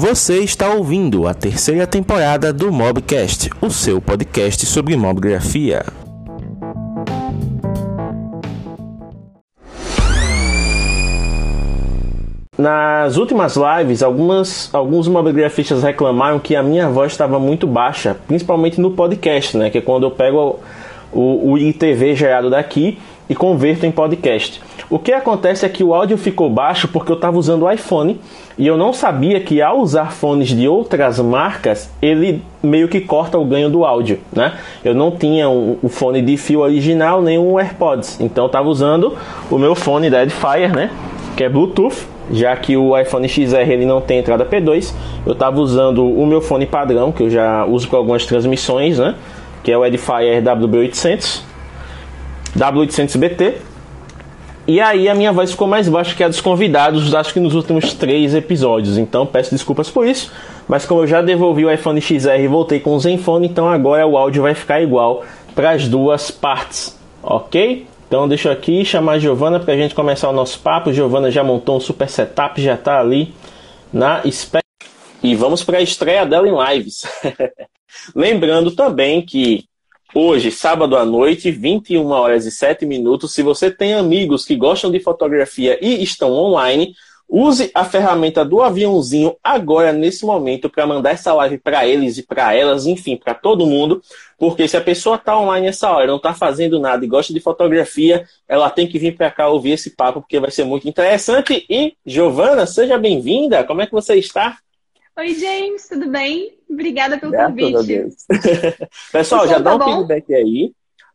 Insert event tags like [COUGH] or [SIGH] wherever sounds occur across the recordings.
Você está ouvindo a terceira temporada do Mobcast, o seu podcast sobre mobgrafia. Nas últimas lives, algumas, alguns mobigrafistas reclamaram que a minha voz estava muito baixa, principalmente no podcast, né? Que é quando eu pego o, o ITV gerado daqui e converto em podcast. O que acontece é que o áudio ficou baixo porque eu estava usando o iPhone e eu não sabia que ao usar fones de outras marcas ele meio que corta o ganho do áudio, né? Eu não tinha um, um fone de fio original nem um AirPods, então eu estava usando o meu fone da Edifier, né? Que é Bluetooth já que o iPhone XR ele não tem entrada P2, eu estava usando o meu fone padrão, que eu já uso para algumas transmissões, né? Que é o Edifier WB800, W800BT. E aí a minha voz ficou mais baixa que a dos convidados, acho que nos últimos três episódios. Então peço desculpas por isso. Mas como eu já devolvi o iPhone XR e voltei com o Zenfone, então agora o áudio vai ficar igual para as duas partes, ok? Então deixa aqui chamar a Giovana para a gente começar o nosso papo. Giovana já montou um super setup, já está ali na espera. E vamos para a estreia dela em lives. [LAUGHS] Lembrando também que hoje, sábado à noite, 21 horas e 7 minutos, se você tem amigos que gostam de fotografia e estão online, Use a ferramenta do aviãozinho agora, nesse momento, para mandar essa live para eles e para elas, enfim, para todo mundo. Porque se a pessoa está online nessa hora, não está fazendo nada e gosta de fotografia, ela tem que vir para cá ouvir esse papo, porque vai ser muito interessante. E, Giovana, seja bem-vinda. Como é que você está? Oi, James, tudo bem? Obrigada pelo Graças convite. [LAUGHS] Pessoal, já dá tá um bom? feedback aí.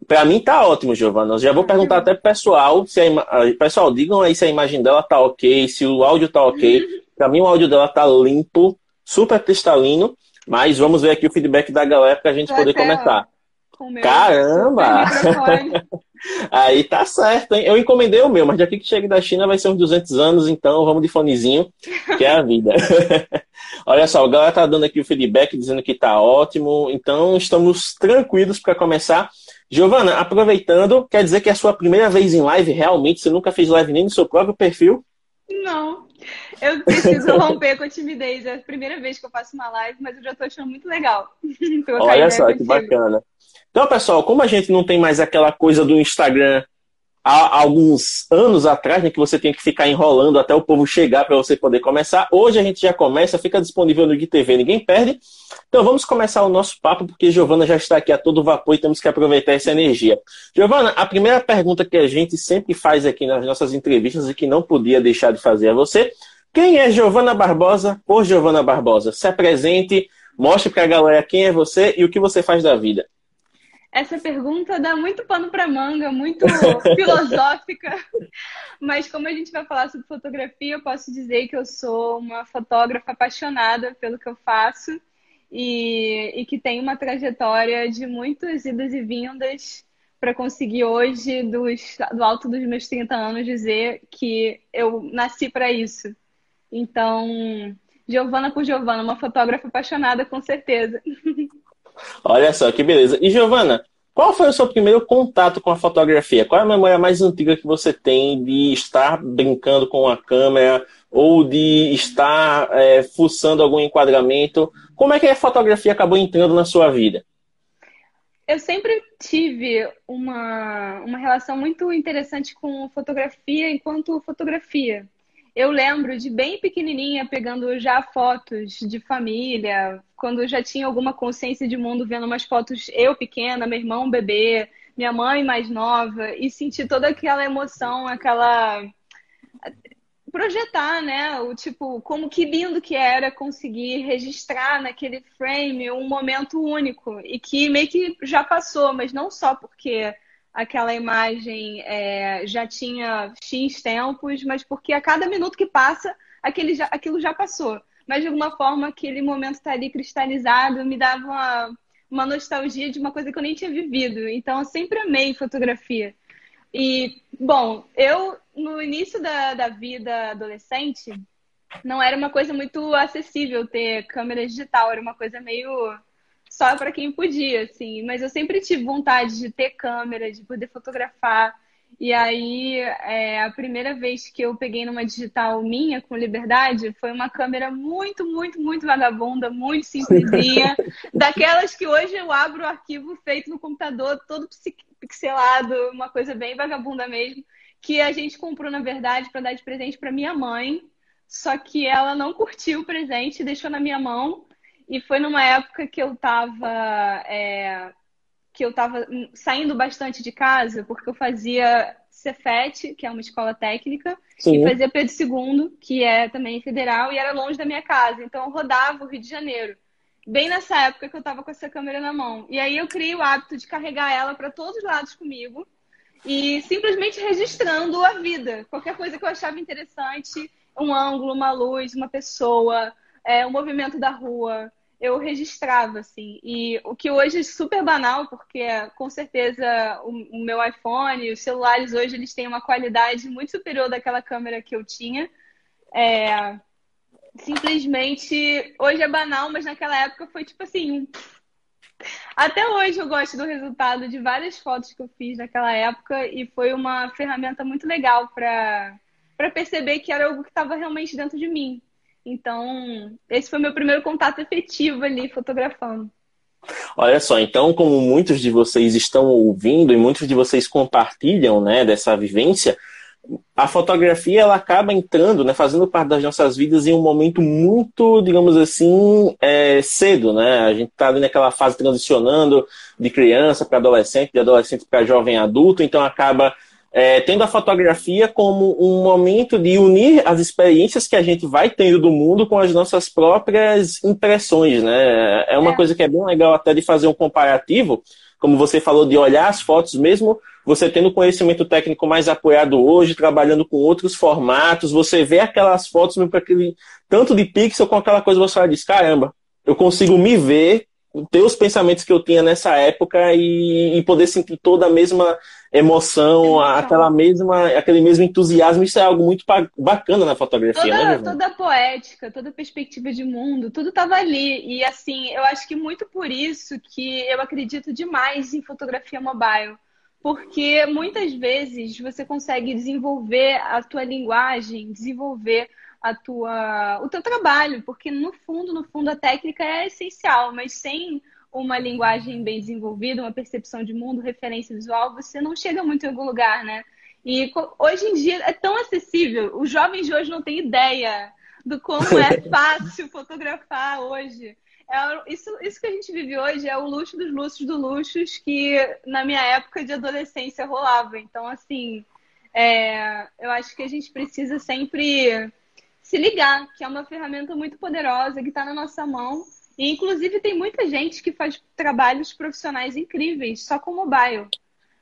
Para mim tá ótimo, Giovana. Eu já vou perguntar até pro pessoal, se a, pessoal, digam aí se a imagem dela tá ok, se o áudio tá ok. [LAUGHS] Para mim o áudio dela tá limpo, super cristalino, mas vamos ver aqui o feedback da galera pra gente poder comentar. Caramba! [LAUGHS] aí tá certo, hein? Eu encomendei o meu, mas daqui que chega da China vai ser uns 200 anos, então vamos de fonezinho, que é a vida. [LAUGHS] Olha só, a galera tá dando aqui o feedback dizendo que tá ótimo, então estamos tranquilos para começar. Giovana, aproveitando, quer dizer que é a sua primeira vez em live realmente? Você nunca fez live nem no seu próprio perfil? Não. Eu preciso [LAUGHS] romper com a timidez. É a primeira vez que eu faço uma live, mas eu já tô achando muito legal. [LAUGHS] Olha só, que bacana. Então, pessoal, como a gente não tem mais aquela coisa do Instagram há alguns anos atrás, né, que você tinha que ficar enrolando até o povo chegar para você poder começar. Hoje a gente já começa, fica disponível no GTV, ninguém perde. Então vamos começar o nosso papo, porque Giovana já está aqui a todo vapor e temos que aproveitar essa energia. Giovana, a primeira pergunta que a gente sempre faz aqui nas nossas entrevistas e que não podia deixar de fazer a você, quem é Giovana Barbosa por Giovana Barbosa? Se apresente, mostre para a galera quem é você e o que você faz da vida. Essa pergunta dá muito pano para manga, muito [LAUGHS] filosófica. Mas como a gente vai falar sobre fotografia, eu posso dizer que eu sou uma fotógrafa apaixonada pelo que eu faço e, e que tem uma trajetória de muitas idas e vindas para conseguir hoje, dos, do alto dos meus 30 anos, dizer que eu nasci para isso. Então, Giovana por Giovana, uma fotógrafa apaixonada, com certeza. [LAUGHS] Olha só que beleza. E Giovana, qual foi o seu primeiro contato com a fotografia? Qual é a memória mais antiga que você tem de estar brincando com a câmera ou de estar é, fuçando algum enquadramento? Como é que a fotografia acabou entrando na sua vida? Eu sempre tive uma, uma relação muito interessante com fotografia enquanto fotografia. Eu lembro de bem pequenininha pegando já fotos de família, quando já tinha alguma consciência de mundo, vendo umas fotos eu pequena, meu irmão bebê, minha mãe mais nova, e sentir toda aquela emoção, aquela projetar, né? O tipo, como que lindo que era conseguir registrar naquele frame um momento único e que meio que já passou, mas não só porque aquela imagem é, já tinha X tempos, mas porque a cada minuto que passa, aquele já, aquilo já passou. Mas de alguma forma, aquele momento está ali cristalizado, me dava uma, uma nostalgia de uma coisa que eu nem tinha vivido. Então, eu sempre amei fotografia. E, bom, eu, no início da, da vida adolescente, não era uma coisa muito acessível ter câmera digital, era uma coisa meio só para quem podia, assim. Mas eu sempre tive vontade de ter câmera, de poder fotografar. E aí, é, a primeira vez que eu peguei numa digital minha, com liberdade, foi uma câmera muito, muito, muito vagabunda, muito simplesinha. [LAUGHS] daquelas que hoje eu abro o arquivo feito no computador, todo pixelado, uma coisa bem vagabunda mesmo. Que a gente comprou, na verdade, para dar de presente para minha mãe. Só que ela não curtiu o presente, deixou na minha mão. E foi numa época que eu tava. É, que eu estava saindo bastante de casa, porque eu fazia Cefet, que é uma escola técnica, Sim. e fazia Pedro II, que é também federal, e era longe da minha casa. Então eu rodava o Rio de Janeiro. Bem nessa época que eu estava com essa câmera na mão. E aí eu criei o hábito de carregar ela para todos os lados comigo e simplesmente registrando a vida. Qualquer coisa que eu achava interessante, um ângulo, uma luz, uma pessoa, é, o movimento da rua eu registrava, assim. E o que hoje é super banal, porque com certeza o, o, meu iPhone, os celulares hoje, eles têm uma qualidade muito superior daquela câmera que eu tinha. É, simplesmente, hoje é banal, mas naquela época foi tipo assim, um... Até hoje eu gosto do resultado de várias fotos que eu fiz naquela época e foi uma ferramenta muito legal para perceber que era algo que estava realmente dentro de mim. Então, esse foi meu primeiro contato efetivo ali fotografando. Olha só, então, como muitos de vocês estão ouvindo e muitos de vocês compartilham, né, dessa vivência, a fotografia ela acaba entrando, né, fazendo parte das nossas vidas em um momento muito, digamos assim, é, cedo, né? A gente está ali naquela fase transicionando de criança para adolescente, de adolescente para jovem adulto, então acaba é, tendo a fotografia como um momento de unir as experiências que a gente vai tendo do mundo com as nossas próprias impressões, né? É uma é. coisa que é bem legal até de fazer um comparativo, como você falou, de olhar as fotos mesmo, você tendo conhecimento técnico mais apoiado hoje, trabalhando com outros formatos, você vê aquelas fotos mesmo com aquele tanto de pixel com aquela coisa, você diz, caramba, eu consigo me ver ter os pensamentos que eu tinha nessa época e, e poder sentir toda a mesma emoção, aquela mesma, aquele mesmo entusiasmo, isso é algo muito bacana na fotografia, toda, né, Toda a poética, toda a perspectiva de mundo, tudo estava ali. E assim, eu acho que muito por isso que eu acredito demais em fotografia mobile. Porque muitas vezes você consegue desenvolver a tua linguagem, desenvolver a tua, o teu trabalho, porque no fundo, no fundo, a técnica é essencial, mas sem uma linguagem bem desenvolvida, uma percepção de mundo, referência visual, você não chega muito em algum lugar, né? E hoje em dia é tão acessível, os jovens de hoje não têm ideia do como é [LAUGHS] fácil fotografar hoje. É, isso, isso que a gente vive hoje é o luxo dos luxos dos luxos que na minha época de adolescência rolava. Então, assim, é, eu acho que a gente precisa sempre se ligar, que é uma ferramenta muito poderosa que está na nossa mão. E, inclusive, tem muita gente que faz trabalhos profissionais incríveis só com mobile.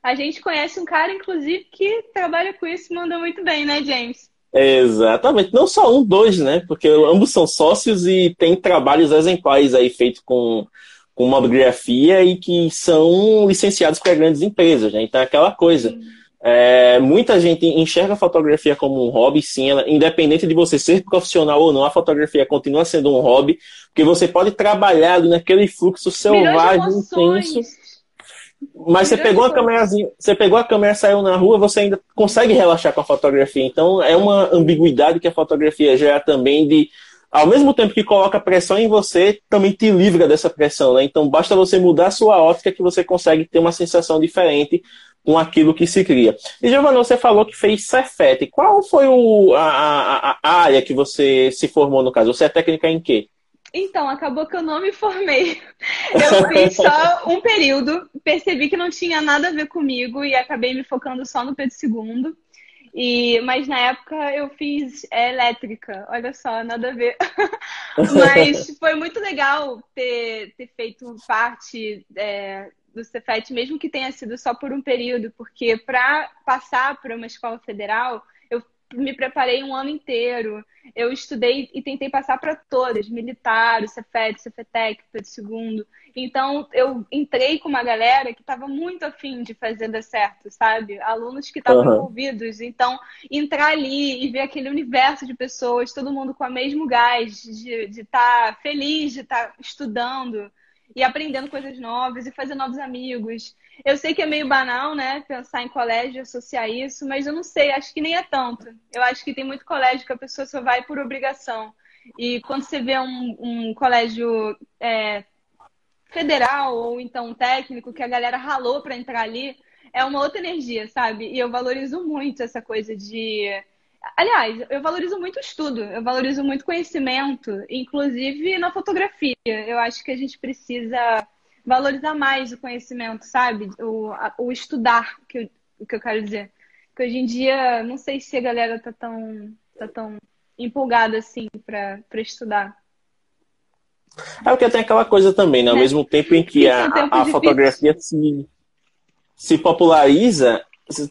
A gente conhece um cara, inclusive, que trabalha com isso e manda muito bem, né, James? Exatamente. Não só um, dois, né? Porque ambos são sócios e tem trabalhos exemplares aí feitos com, com mobigrafia e que são licenciados para grandes empresas, né? Então é aquela coisa. Sim é, muita gente enxerga a fotografia como um hobby, sim, ela, independente de você ser profissional ou não, a fotografia continua sendo um hobby, porque você pode trabalhar naquele fluxo selvagem, intenso. Mas você pegou, a câmerazinha, você pegou a câmera, saiu na rua, você ainda consegue relaxar com a fotografia. Então é uma ambiguidade que a fotografia gera também de ao mesmo tempo que coloca pressão em você, também te livra dessa pressão, né? Então basta você mudar a sua ótica que você consegue ter uma sensação diferente com aquilo que se cria. E Giovanna, você falou que fez Cefet. Qual foi o, a, a, a, área que você se formou no caso? Você é técnica em quê? Então, acabou que eu não me formei. Eu fiz só um período, percebi que não tinha nada a ver comigo e acabei me focando só no Pedro II. E, mas na época eu fiz é, elétrica, olha só, nada a ver. [LAUGHS] mas [LAUGHS] foi muito legal ter, ter feito parte é, do Cefet, mesmo que tenha sido só por um período, porque para passar para uma escola federal, me preparei um ano inteiro. Eu estudei e tentei passar para todas, militar, o Cefet, Cefetec, Pedro II. Então, eu entrei com uma galera que estava muito afim de fazer dar certo, sabe? Alunos que estavam uhum. envolvidos. Então, entrar ali e ver aquele universo de pessoas, todo mundo com o mesmo gás, de estar tá feliz, de estar tá estudando e aprendendo coisas novas e fazer novos amigos. Eu sei que é meio banal, né? Pensar em colégio associar isso, mas eu não sei, acho que nem é tanto. Eu acho que tem muito colégio que a pessoa só vai por obrigação. E quando você vê um, um colégio é, federal ou então técnico que a galera ralou para entrar ali, é uma outra energia, sabe? E eu valorizo muito essa coisa de. Aliás, eu valorizo muito estudo, eu valorizo muito conhecimento, inclusive na fotografia. Eu acho que a gente precisa valorizar mais o conhecimento, sabe? O, o estudar, que eu, o que eu quero dizer. Que hoje em dia, não sei se a galera tá tão, tá tão empolgada assim para estudar. É porque tem aquela coisa também, né? Ao é. mesmo tempo em que a, um a fotografia se, se populariza,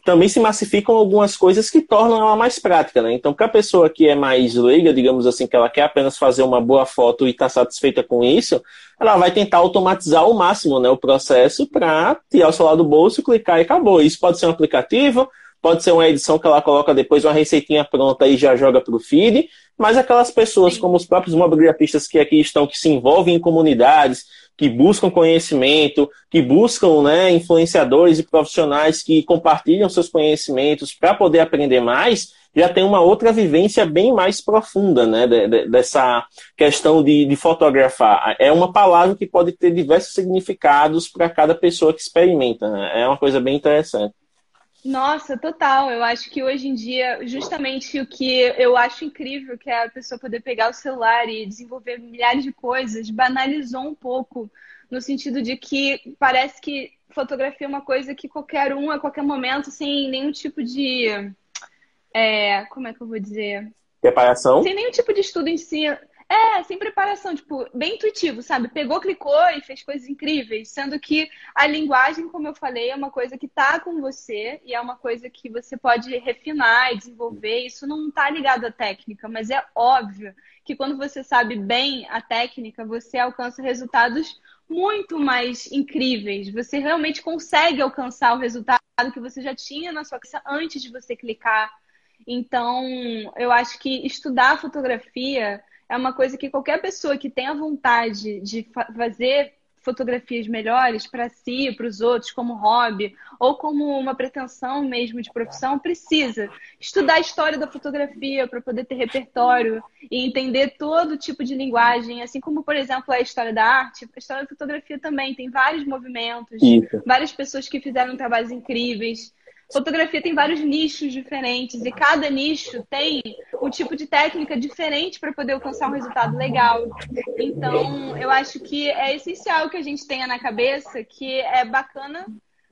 também se massificam algumas coisas que tornam ela mais prática, né? Então, para a pessoa que é mais leiga, digamos assim, que ela quer apenas fazer uma boa foto e está satisfeita com isso, ela vai tentar automatizar ao máximo né, o processo para tirar o celular do bolso, clicar e acabou. Isso pode ser um aplicativo, pode ser uma edição que ela coloca depois uma receitinha pronta e já joga para o feed, mas aquelas pessoas, como os próprios mobigrafistas que aqui estão, que se envolvem em comunidades, que buscam conhecimento, que buscam né, influenciadores e profissionais que compartilham seus conhecimentos para poder aprender mais, já tem uma outra vivência bem mais profunda né, de, de, dessa questão de, de, fotografar. É uma palavra que pode ter diversos significados para cada pessoa que experimenta. Né? É uma coisa bem interessante. Nossa, total. Eu acho que hoje em dia, justamente o que eu acho incrível, que é a pessoa poder pegar o celular e desenvolver milhares de coisas, banalizou um pouco, no sentido de que parece que fotografia é uma coisa que qualquer um, a qualquer momento, sem nenhum tipo de. É, como é que eu vou dizer? Preparação? Sem nenhum tipo de estudo em si. É, sem preparação, tipo, bem intuitivo, sabe? Pegou, clicou e fez coisas incríveis. Sendo que a linguagem, como eu falei, é uma coisa que tá com você e é uma coisa que você pode refinar e desenvolver. Isso não tá ligado à técnica, mas é óbvio que quando você sabe bem a técnica, você alcança resultados muito mais incríveis. Você realmente consegue alcançar o resultado que você já tinha na sua cabeça antes de você clicar. Então, eu acho que estudar fotografia é uma coisa que qualquer pessoa que tenha vontade de fa fazer fotografias melhores para si, para os outros, como hobby ou como uma pretensão mesmo de profissão, precisa estudar a história da fotografia para poder ter repertório e entender todo tipo de linguagem, assim como, por exemplo, a história da arte, a história da fotografia também tem vários movimentos, Isso. várias pessoas que fizeram trabalhos incríveis. Fotografia tem vários nichos diferentes e cada nicho tem um tipo de técnica diferente para poder alcançar um resultado legal. Então, eu acho que é essencial que a gente tenha na cabeça que é bacana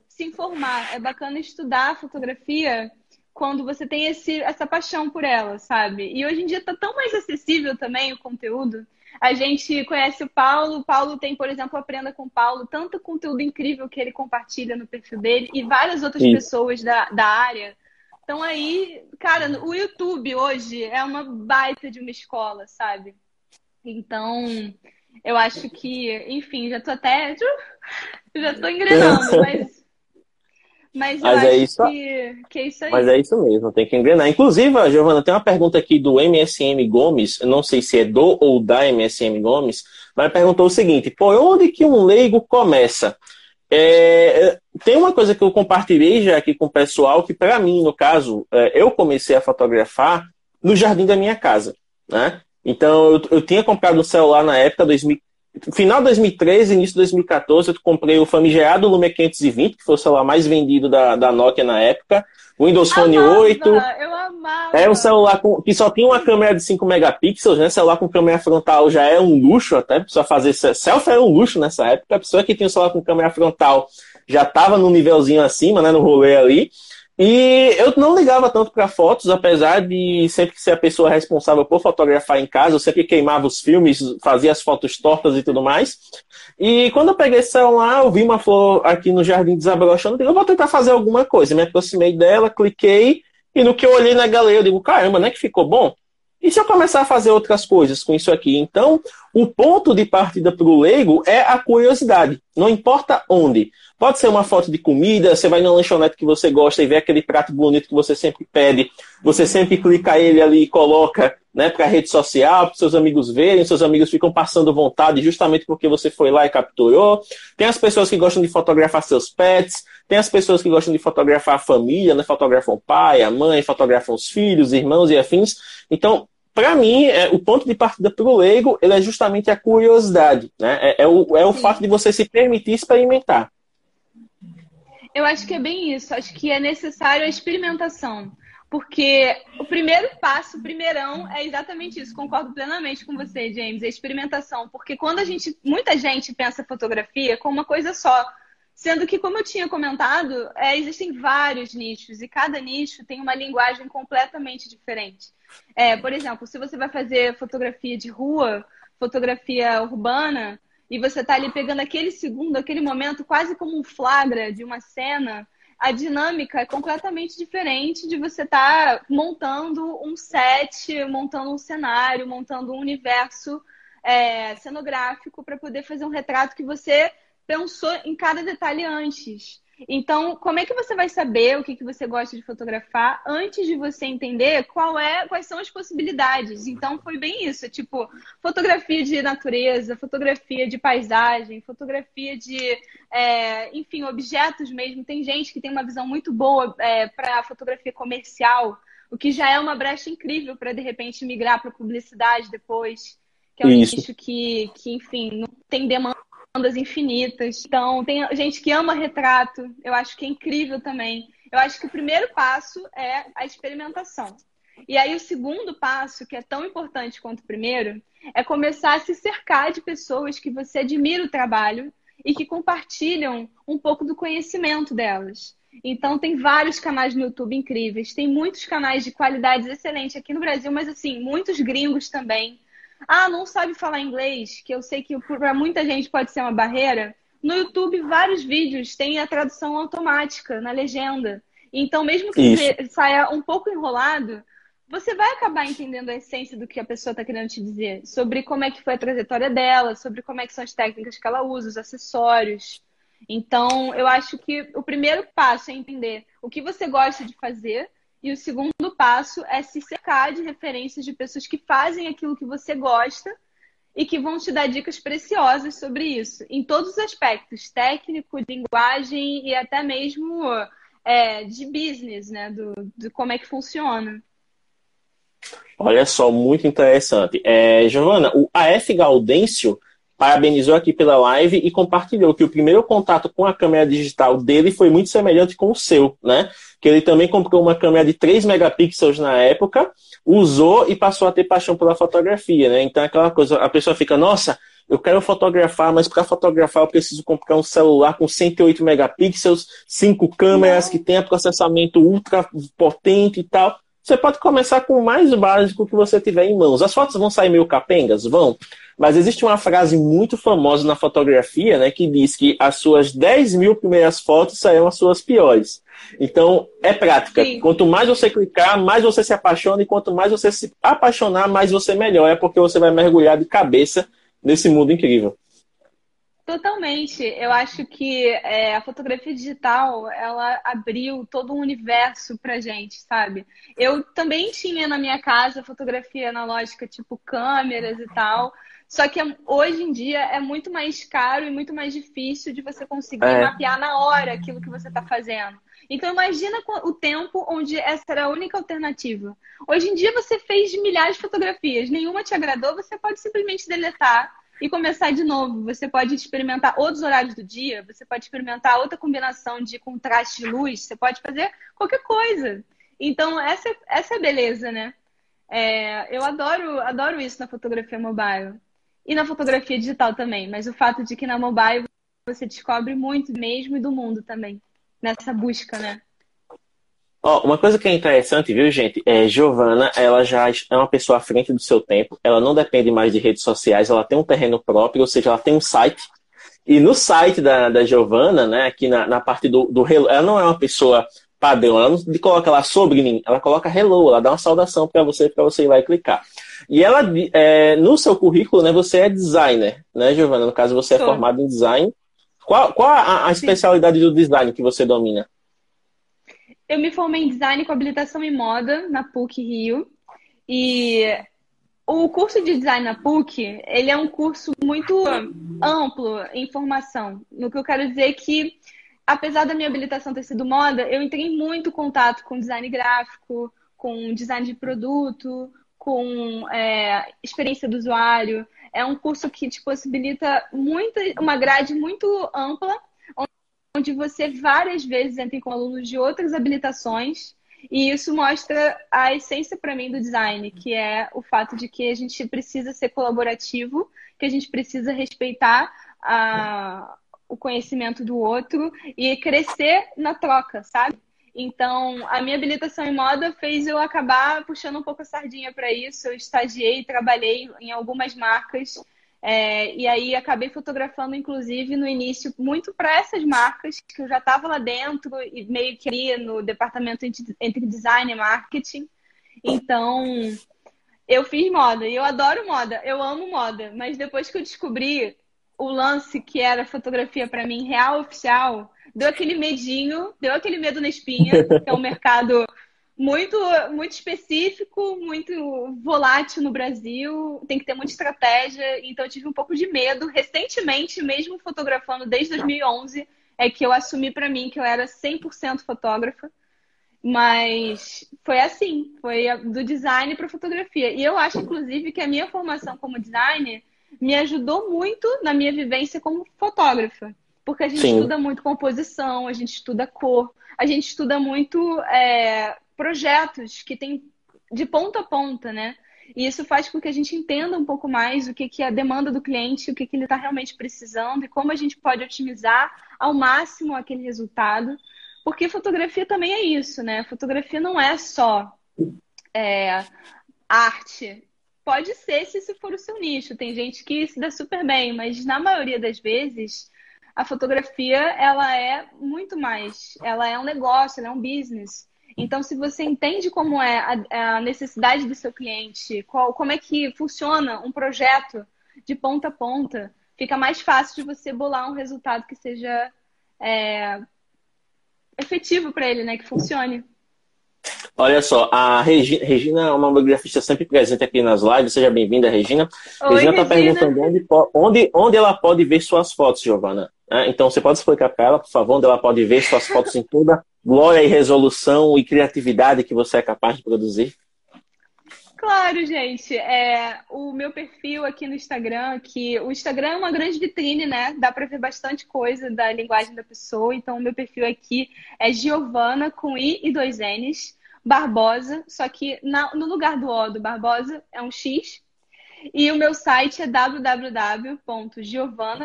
se informar, é bacana estudar fotografia quando você tem esse, essa paixão por ela, sabe? E hoje em dia está tão mais acessível também o conteúdo. A gente conhece o Paulo. O Paulo tem, por exemplo, Aprenda com Paulo, tanto conteúdo incrível que ele compartilha no perfil dele e várias outras Sim. pessoas da, da área. Então aí, cara, o YouTube hoje é uma baita de uma escola, sabe? Então, eu acho que, enfim, já tô até. [LAUGHS] Já tô engrenando, [LAUGHS] mas mas, mas é isso, que, que, é isso aí. Mas é isso mesmo, tem que engrenar. Inclusive, Giovana, tem uma pergunta aqui do MSM Gomes, não sei se é do ou da MSM Gomes, mas perguntou o seguinte: por onde que um leigo começa? É, tem uma coisa que eu compartilhei já aqui com o pessoal, que para mim, no caso, é, eu comecei a fotografar no jardim da minha casa. Né? Então, eu, eu tinha comprado um celular na época, 2000, final de 2013, início de 2014, eu comprei o famigerado Lumia 520, que foi o celular mais vendido da, da Nokia na época. Windows Phone amava, 8. Eu amava. É um celular com, que só tinha uma câmera de 5 megapixels, né? Celular com câmera frontal já é um luxo até, precisa fazer selfie era um luxo nessa época. A pessoa que tinha um celular com câmera frontal já estava no nívelzinho acima, né, no rolê ali. E eu não ligava tanto para fotos, apesar de sempre ser a pessoa responsável por fotografar em casa, eu sempre queimava os filmes, fazia as fotos tortas e tudo mais. E quando eu peguei esse celular, eu vi uma flor aqui no jardim desabrochando, eu vou tentar fazer alguma coisa. Me aproximei dela, cliquei, e no que eu olhei na galeria, eu digo, caramba, né, que ficou bom? E se eu começar a fazer outras coisas com isso aqui? Então, o ponto de partida para o leigo é a curiosidade. Não importa onde. Pode ser uma foto de comida, você vai na lanchonete que você gosta e vê aquele prato bonito que você sempre pede. Você sempre clica ele ali e coloca né, para a rede social, para seus amigos verem, seus amigos ficam passando vontade justamente porque você foi lá e capturou. Tem as pessoas que gostam de fotografar seus pets, tem as pessoas que gostam de fotografar a família, né, fotografam o pai, a mãe, fotografam os filhos, irmãos e afins. Então, para mim, é, o ponto de partida para o leigo ele é justamente a curiosidade, né? É, é o, é o fato de você se permitir experimentar. Eu acho que é bem isso. Acho que é necessário a experimentação. Porque o primeiro passo, o primeirão, é exatamente isso. Concordo plenamente com você, James. A experimentação. Porque quando a gente. Muita gente pensa fotografia como uma coisa só. Sendo que, como eu tinha comentado, é, existem vários nichos e cada nicho tem uma linguagem completamente diferente. É, por exemplo, se você vai fazer fotografia de rua, fotografia urbana, e você está ali pegando aquele segundo, aquele momento, quase como um flagra de uma cena, a dinâmica é completamente diferente de você estar tá montando um set, montando um cenário, montando um universo é, cenográfico para poder fazer um retrato que você pensou em cada detalhe antes. Então, como é que você vai saber o que, que você gosta de fotografar antes de você entender qual é, quais são as possibilidades? Então, foi bem isso, tipo, fotografia de natureza, fotografia de paisagem, fotografia de, é, enfim, objetos mesmo. Tem gente que tem uma visão muito boa é, para fotografia comercial, o que já é uma brecha incrível para, de repente, migrar para publicidade depois, que é um isso. nicho que, que, enfim, não tem demanda bandas infinitas. Então, tem gente que ama retrato, eu acho que é incrível também. Eu acho que o primeiro passo é a experimentação. E aí, o segundo passo, que é tão importante quanto o primeiro, é começar a se cercar de pessoas que você admira o trabalho e que compartilham um pouco do conhecimento delas. Então, tem vários canais no YouTube incríveis, tem muitos canais de qualidades excelentes aqui no Brasil, mas assim, muitos gringos também. Ah, não sabe falar inglês, que eu sei que para muita gente pode ser uma barreira. No YouTube, vários vídeos têm a tradução automática na legenda. Então, mesmo que saia um pouco enrolado, você vai acabar entendendo a essência do que a pessoa está querendo te dizer, sobre como é que foi a trajetória dela, sobre como é que são as técnicas que ela usa, os acessórios. Então, eu acho que o primeiro passo é entender o que você gosta de fazer e o segundo passo é se cercar de referências de pessoas que fazem aquilo que você gosta e que vão te dar dicas preciosas sobre isso, em todos os aspectos, técnico, linguagem e até mesmo é, de business, né? Do, como é que funciona. Olha só, muito interessante. É, Giovana, o AF Gaudêncio parabenizou aqui pela live e compartilhou que o primeiro contato com a câmera digital dele foi muito semelhante com o seu, né? Que ele também comprou uma câmera de 3 megapixels na época, usou e passou a ter paixão pela fotografia, né? Então aquela coisa, a pessoa fica, nossa, eu quero fotografar, mas para fotografar eu preciso comprar um celular com 108 megapixels, cinco câmeras que tenha processamento ultra potente e tal. Você pode começar com o mais básico que você tiver em mãos. As fotos vão sair meio capengas? Vão. Mas existe uma frase muito famosa na fotografia, né, que diz que as suas 10 mil primeiras fotos serão as suas piores. Então, é prática. Sim. Quanto mais você clicar, mais você se apaixona, e quanto mais você se apaixonar, mais você melhora, porque você vai mergulhar de cabeça nesse mundo incrível. Totalmente. Eu acho que é, a fotografia digital ela abriu todo um universo pra gente, sabe? Eu também tinha na minha casa fotografia analógica, tipo câmeras e tal. Só que hoje em dia é muito mais caro e muito mais difícil de você conseguir é. mapear na hora aquilo que você está fazendo. Então imagina o tempo onde essa era a única alternativa. Hoje em dia você fez milhares de fotografias, nenhuma te agradou, você pode simplesmente deletar e começar de novo. Você pode experimentar outros horários do dia, você pode experimentar outra combinação de contraste de luz, você pode fazer qualquer coisa. Então essa, essa é a beleza, né? É, eu adoro, adoro isso na fotografia mobile. E na fotografia digital também, mas o fato de que na mobile você descobre muito mesmo e do mundo também, nessa busca, né? Oh, uma coisa que é interessante, viu, gente? É, Giovana, ela já é uma pessoa à frente do seu tempo. Ela não depende mais de redes sociais, ela tem um terreno próprio, ou seja, ela tem um site. E no site da, da Giovana, né, aqui na, na parte do, do ela não é uma pessoa padrão, ela não coloca lá sobre mim, ela coloca hello, ela dá uma saudação para você, para você ir lá e clicar. E ela, é, no seu currículo, né, você é designer, né, Giovana? No caso, você é formada em design. Qual, qual a, a especialidade do design que você domina? Eu me formei em design com habilitação em moda na PUC Rio. E o curso de design na PUC, ele é um curso muito amplo em formação. No que eu quero dizer que, apesar da minha habilitação ter sido moda, eu entrei em muito contato com design gráfico, com design de produto, com é, experiência do usuário. É um curso que te possibilita muito, uma grade muito ampla, onde você várias vezes entra com alunos de outras habilitações. E isso mostra a essência para mim do design, que é o fato de que a gente precisa ser colaborativo, que a gente precisa respeitar a, o conhecimento do outro e crescer na troca, sabe? Então, a minha habilitação em moda fez eu acabar puxando um pouco a sardinha para isso. Eu estagiei, trabalhei em algumas marcas é, e aí acabei fotografando, inclusive, no início, muito para essas marcas, que eu já estava lá dentro e meio que ali no departamento entre design e marketing. Então, eu fiz moda e eu adoro moda, eu amo moda, mas depois que eu descobri o lance que era fotografia para mim real oficial, deu aquele medinho, deu aquele medo na espinha, [LAUGHS] que é um mercado muito, muito específico, muito volátil no Brasil, tem que ter muita estratégia, então eu tive um pouco de medo. Recentemente, mesmo fotografando desde 2011, é que eu assumi para mim que eu era 100% fotógrafa. Mas foi assim, foi do design para fotografia. E eu acho, inclusive, que a minha formação como designer me ajudou muito na minha vivência como fotógrafa. Porque a gente Sim. estuda muito composição, a gente estuda cor, a gente estuda muito é, projetos que tem de ponta a ponta, né? E isso faz com que a gente entenda um pouco mais o que, que é a demanda do cliente, o que, que ele está realmente precisando e como a gente pode otimizar ao máximo aquele resultado. Porque fotografia também é isso, né? Fotografia não é só é, arte. Pode ser se isso for o seu nicho. Tem gente que se dá super bem, mas na maioria das vezes a fotografia ela é muito mais. Ela é um negócio, ela é um business. Então, se você entende como é a, a necessidade do seu cliente, qual, como é que funciona um projeto de ponta a ponta, fica mais fácil de você bolar um resultado que seja é, efetivo para ele, né? Que funcione. Olha só, a Regina, Regina é uma grafista sempre presente aqui nas lives. Seja bem-vinda, Regina. Oi, Regina está perguntando onde, onde, onde ela pode ver suas fotos, Giovana. É, então, você pode explicar para ela, por favor, onde ela pode ver suas fotos em toda glória e resolução e criatividade que você é capaz de produzir? Claro, gente. É, o meu perfil aqui no Instagram, que o Instagram é uma grande vitrine, né? Dá para ver bastante coisa da linguagem da pessoa. Então, o meu perfil aqui é Giovana com I e dois N's, Barbosa, só que na, no lugar do O do Barbosa é um X. E o meu site é www.giovana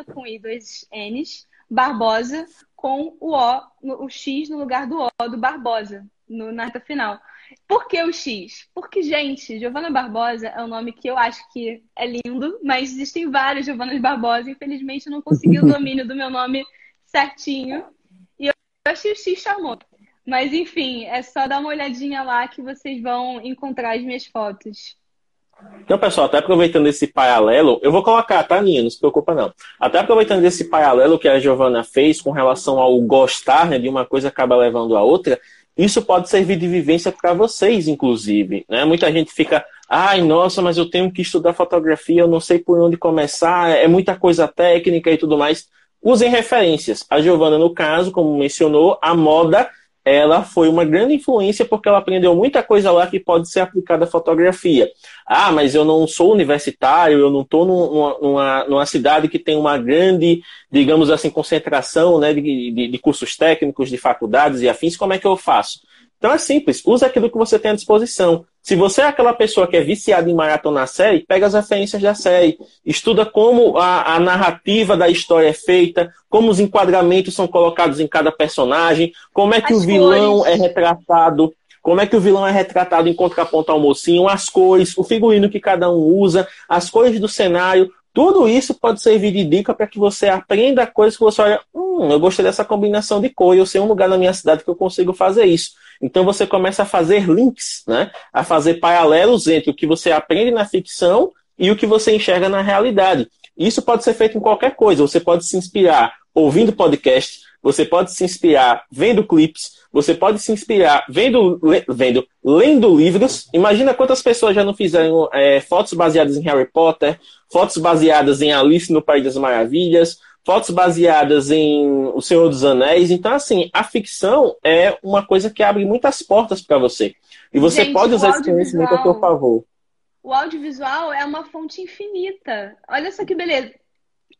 com i dois N's, Barbosa com o O, o X no lugar do O do Barbosa, no, na reta final. Por que o X? Porque, gente, Giovana Barbosa é um nome que eu acho que é lindo, mas existem várias Giovanas Barbosa. Infelizmente, eu não consegui o [LAUGHS] domínio do meu nome certinho. E eu achei o X charmoso. Mas, enfim, é só dar uma olhadinha lá que vocês vão encontrar as minhas fotos. Então, pessoal, até aproveitando esse paralelo, eu vou colocar, tá, Ninha? Não se preocupa, não. Até aproveitando esse paralelo que a Giovana fez com relação ao gostar né, de uma coisa acaba levando a outra, isso pode servir de vivência para vocês, inclusive. Né? Muita gente fica, ai, nossa, mas eu tenho que estudar fotografia, eu não sei por onde começar, é muita coisa técnica e tudo mais. Usem referências. A Giovana, no caso, como mencionou, a moda ela foi uma grande influência porque ela aprendeu muita coisa lá que pode ser aplicada à fotografia. Ah, mas eu não sou universitário, eu não estou numa, numa, numa, cidade que tem uma grande, digamos assim, concentração né, de, de, de cursos técnicos, de faculdades e afins, como é que eu faço? Então é simples, usa aquilo que você tem à disposição. Se você é aquela pessoa que é viciada em maratona série, pega as referências da série, estuda como a, a, narrativa da história é feita, como os enquadramentos são colocados em cada personagem, como é que as o vilão cores. é retratado, como é que o vilão é retratado em contraponto ao mocinho, as cores, o figurino que cada um usa, as cores do cenário, tudo isso pode servir de dica para que você aprenda coisas que você olha, hum, eu gostei dessa combinação de cor, eu sei um lugar na minha cidade que eu consigo fazer isso. Então você começa a fazer links, né? a fazer paralelos entre o que você aprende na ficção e o que você enxerga na realidade. Isso pode ser feito em qualquer coisa. Você pode se inspirar ouvindo podcast, você pode se inspirar vendo clipes, você pode se inspirar vendo, le, vendo lendo livros. Imagina quantas pessoas já não fizeram é, fotos baseadas em Harry Potter, fotos baseadas em Alice no País das Maravilhas, fotos baseadas em O Senhor dos Anéis. Então, assim, a ficção é uma coisa que abre muitas portas para você. E você Gente, pode usar esse conhecimento a seu favor. O audiovisual é uma fonte infinita. Olha só que beleza.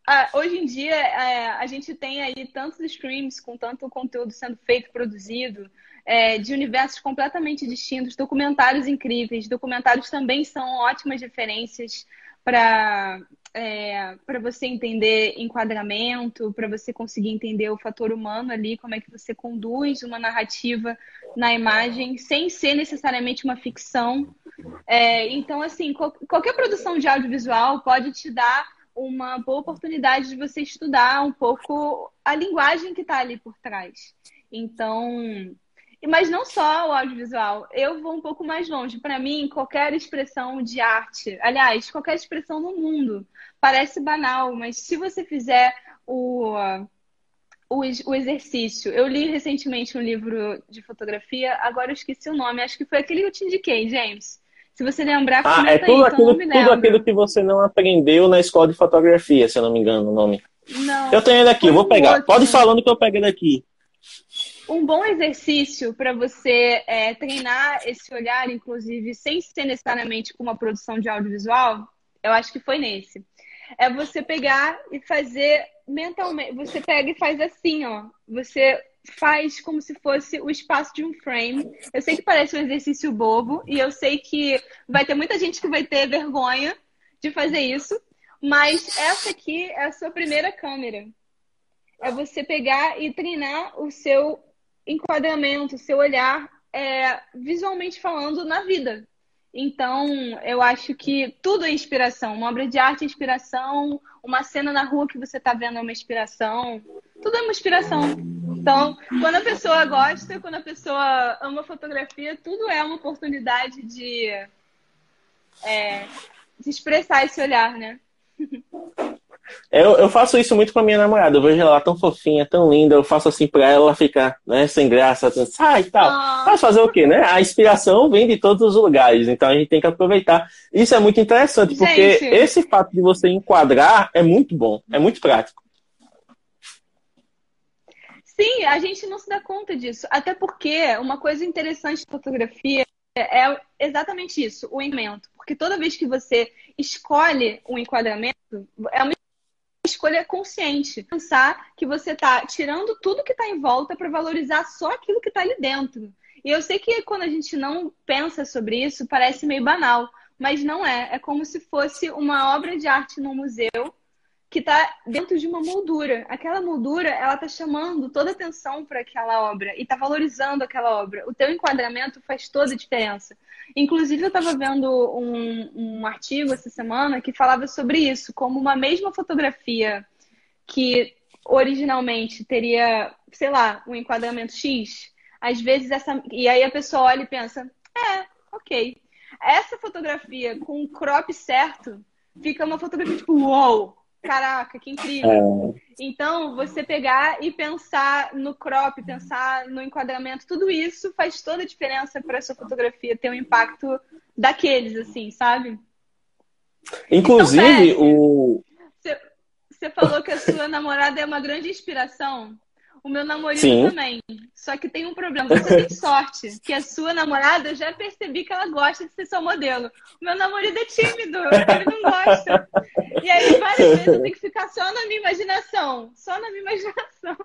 Ah, hoje em dia, é, a gente tem aí tantos streams com tanto conteúdo sendo feito, produzido, é, de universos completamente distintos, documentários incríveis. Documentários também são ótimas referências para é, para você entender enquadramento, para você conseguir entender o fator humano ali, como é que você conduz uma narrativa na imagem, sem ser necessariamente uma ficção. É, então, assim, qualquer produção de audiovisual pode te dar uma boa oportunidade de você estudar um pouco a linguagem que está ali por trás. Então, mas não só o audiovisual. Eu vou um pouco mais longe. Para mim, qualquer expressão de arte, aliás, qualquer expressão no mundo, parece banal, mas se você fizer o, o, o exercício. Eu li recentemente um livro de fotografia, agora eu esqueci o nome, acho que foi aquele que eu te indiquei, James. Se você lembrar, ah, é tudo, aí, aquilo, tudo aquilo que você não aprendeu na escola de fotografia, se eu não me engano o nome. Não. Eu tenho ele aqui, vou pegar. Outro. Pode ir falando que eu pego ele aqui. Um bom exercício para você é, treinar esse olhar, inclusive, sem ser necessariamente com uma produção de audiovisual, eu acho que foi nesse. É você pegar e fazer mentalmente. Você pega e faz assim, ó. Você faz como se fosse o espaço de um frame. Eu sei que parece um exercício bobo e eu sei que vai ter muita gente que vai ter vergonha de fazer isso, mas essa aqui é a sua primeira câmera. É você pegar e treinar o seu enquadramento, o seu olhar é, visualmente falando na vida. Então, eu acho que tudo é inspiração. Uma obra de arte é inspiração, uma cena na rua que você está vendo é uma inspiração. Tudo é uma inspiração. Então, quando a pessoa gosta, quando a pessoa ama fotografia, tudo é uma oportunidade de, é, de expressar esse olhar, né? [LAUGHS] Eu, eu faço isso muito com a minha namorada. Eu vejo ela tão fofinha, tão linda. Eu faço assim pra ela, ela fica né, sem graça, sai e tal. Ah. Mas fazer o quê, né? A inspiração vem de todos os lugares. Então a gente tem que aproveitar. Isso é muito interessante, gente. porque esse fato de você enquadrar é muito bom, é muito prático. Sim, a gente não se dá conta disso. Até porque uma coisa interessante de fotografia é exatamente isso, o enquadramento. Porque toda vez que você escolhe um enquadramento, é uma escolha consciente. Pensar que você está tirando tudo que está em volta para valorizar só aquilo que está ali dentro. E eu sei que quando a gente não pensa sobre isso, parece meio banal, mas não é. É como se fosse uma obra de arte no museu que está dentro de uma moldura. Aquela moldura, ela está chamando toda a atenção para aquela obra e está valorizando aquela obra. O teu enquadramento faz toda a diferença. Inclusive, eu estava vendo um, um artigo essa semana que falava sobre isso, como uma mesma fotografia que originalmente teria, sei lá, um enquadramento X, às vezes essa. E aí a pessoa olha e pensa, é, ok. Essa fotografia com o crop certo fica uma fotografia tipo, uou! Caraca, que incrível. É... Então, você pegar e pensar no crop, pensar no enquadramento, tudo isso faz toda a diferença para a sua fotografia ter um impacto daqueles, assim, sabe? Inclusive, então, o. Você falou que a sua [LAUGHS] namorada é uma grande inspiração. O meu namorado também. Só que tem um problema. Você tem [LAUGHS] sorte que a sua namorada, eu já percebi que ela gosta de ser seu modelo. O meu namorado é tímido, ele não gosta. E aí, várias vezes, tenho que ficar só na minha imaginação. Só na minha imaginação.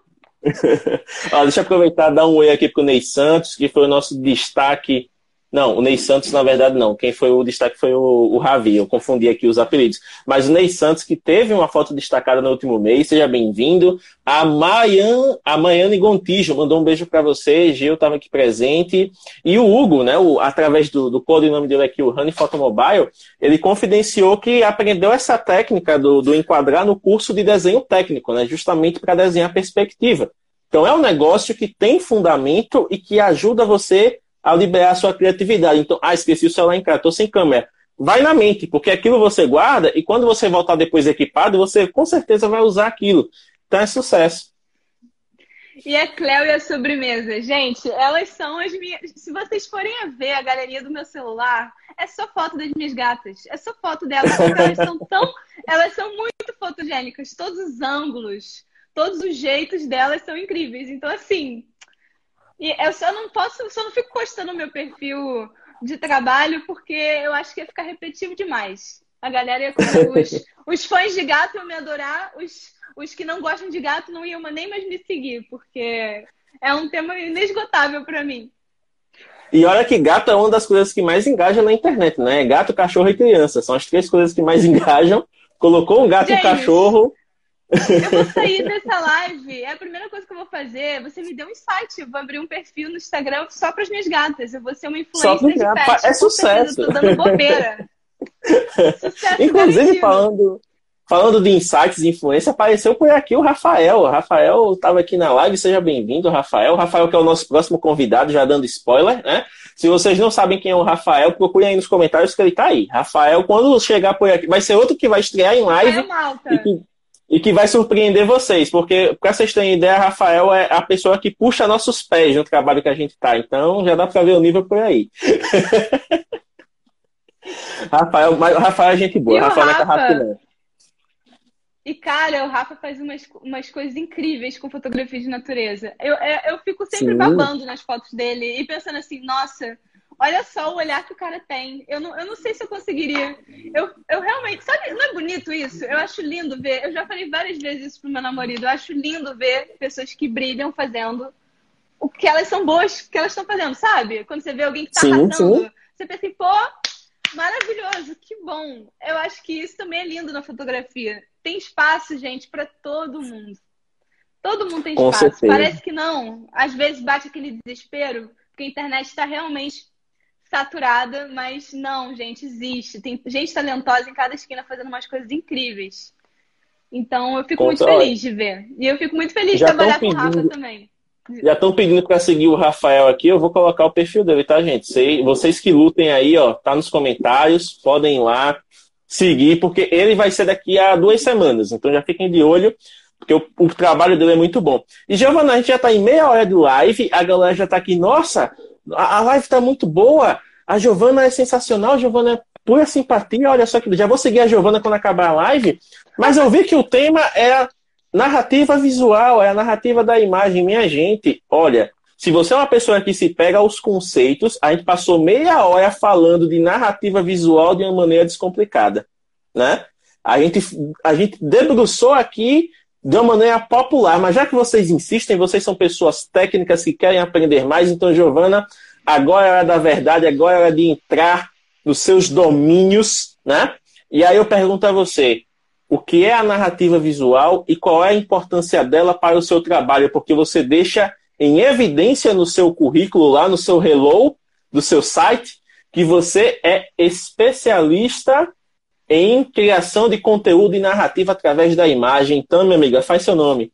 [LAUGHS] Ó, deixa eu aproveitar e dar um oi aqui pro Ney Santos, que foi o nosso destaque não, o Ney Santos, na verdade, não. Quem foi o destaque foi o, Ravi. Eu confundi aqui os apelidos. Mas o Ney Santos, que teve uma foto destacada no último mês, seja bem-vindo. A, Mayan, a Maiane Gontijo mandou um beijo para você. Gil estava aqui presente. E o Hugo, né, o, através do, do codinome dele aqui, o Honey Photomobile, ele confidenciou que aprendeu essa técnica do, do enquadrar no curso de desenho técnico, né, justamente para desenhar perspectiva. Então é um negócio que tem fundamento e que ajuda você a liberar a sua criatividade. Então, ah, esqueci o celular em casa, estou sem câmera. Vai na mente, porque aquilo você guarda e quando você voltar depois equipado, você com certeza vai usar aquilo. Então é sucesso. E a Cleo e a sobremesa. Gente, elas são as minhas. Se vocês forem a ver a galeria do meu celular, é só foto das minhas gatas. É só foto delas. elas são tão. Elas são muito fotogênicas. Todos os ângulos, todos os jeitos delas são incríveis. Então, assim. E eu só não posso, só não fico postando meu perfil de trabalho, porque eu acho que ia ficar repetitivo demais. A galera ia. [LAUGHS] Os, os fãs de gato iam me adorar, os os que não gostam de gato não iam nem mais me seguir, porque é um tema inesgotável para mim. E olha que gato é uma das coisas que mais engaja na internet, né? Gato, cachorro e criança. São as três coisas que mais [LAUGHS] engajam. Colocou um gato Gente, e um cachorro. Eu vou sair dessa live. É a primeira coisa que eu vou fazer. Você me deu um insight. Eu vou abrir um perfil no Instagram só para as minhas gatas. Eu vou ser uma influencer de pet. É sucesso. Eu tô dando bobeira. [LAUGHS] sucesso Inclusive, garantido. falando, Falando de insights e influência, apareceu por aqui o Rafael. O Rafael estava aqui na live, seja bem-vindo, Rafael. O Rafael que é o nosso próximo convidado, já dando spoiler, né? Se vocês não sabem quem é o Rafael, procurem aí nos comentários que ele tá aí. Rafael, quando chegar por aqui, vai ser outro que vai estrear em live é e que, e que vai surpreender vocês, porque, para vocês terem ideia, Rafael é a pessoa que puxa nossos pés no trabalho que a gente tá. Então, já dá para ver o nível por aí. [LAUGHS] Rafael, mas Rafael é gente boa, e Rafael Rafa? é não. E, cara, o Rafa faz umas, umas coisas incríveis com fotografia de natureza. Eu, é, eu fico sempre Sim. babando nas fotos dele e pensando assim, nossa, olha só o olhar que o cara tem. Eu não, eu não sei se eu conseguiria. Eu, eu realmente. Sabe, não é bonito isso? Eu acho lindo ver. Eu já falei várias vezes isso pro meu namorado. Eu acho lindo ver pessoas que brilham fazendo o que elas são boas, que elas estão fazendo, sabe? Quando você vê alguém que tá sim, arrasando, sim. você pensa assim, pô, maravilhoso, que bom. Eu acho que isso também é lindo na fotografia tem espaço, gente, para todo mundo. Todo mundo tem espaço. Parece que não. Às vezes bate aquele desespero, porque a internet está realmente saturada, mas não, gente, existe. Tem gente talentosa em cada esquina fazendo umas coisas incríveis. Então eu fico muito feliz de ver. E eu fico muito feliz de trabalhar com o Rafa também. Já estão pedindo para seguir o Rafael aqui, eu vou colocar o perfil dele, tá, gente? Vocês que lutem aí, ó, tá nos comentários, podem ir lá, seguir, porque ele vai ser daqui a duas semanas. Então já fiquem de olho, porque o, o trabalho dele é muito bom. E, Giovana, a gente já está em meia hora de live, a galera já está aqui, nossa, a, live está muito boa, a Giovana é sensacional, a Giovana é pura simpatia, olha só que já vou seguir a Giovana quando acabar a live, mas eu vi que o tema é a narrativa visual, é a narrativa da imagem. Minha gente, olha, se você é uma pessoa que se pega aos conceitos, a gente passou meia hora falando de narrativa visual de uma maneira descomplicada, né? A gente, a gente debruçou aqui de uma maneira popular, mas já que vocês insistem, vocês são pessoas técnicas que querem aprender mais, então, Giovana, agora é hora da verdade, agora é hora de entrar nos seus domínios, né? E aí eu pergunto a você, o que é a narrativa visual e qual é a importância dela para o seu trabalho? Porque você deixa em evidência no seu currículo, lá no seu hello do seu site, que você é especialista em criação de conteúdo e narrativa através da imagem. Então, minha amiga, faz seu nome.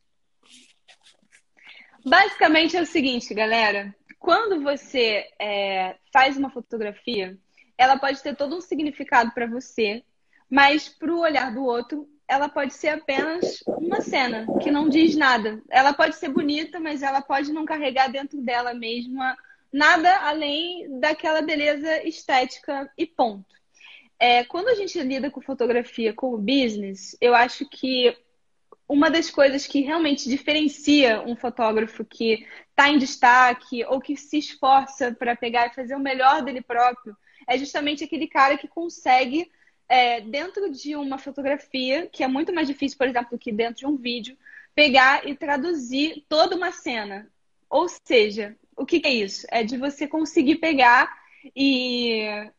Basicamente é o seguinte, galera. Quando você é, faz uma fotografia, ela pode ter todo um significado para você, mas para o olhar do outro, ela pode ser apenas uma cena que não diz nada. Ela pode ser bonita, mas ela pode não carregar dentro dela mesma nada além daquela beleza estética e ponto. É, quando a gente lida com fotografia como business, eu acho que uma das coisas que realmente diferencia um fotógrafo que está em destaque ou que se esforça para pegar e fazer o melhor dele próprio é justamente aquele cara que consegue é, dentro de uma fotografia, que é muito mais difícil, por exemplo, do que dentro de um vídeo, pegar e traduzir toda uma cena. Ou seja, o que é isso? É de você conseguir pegar e,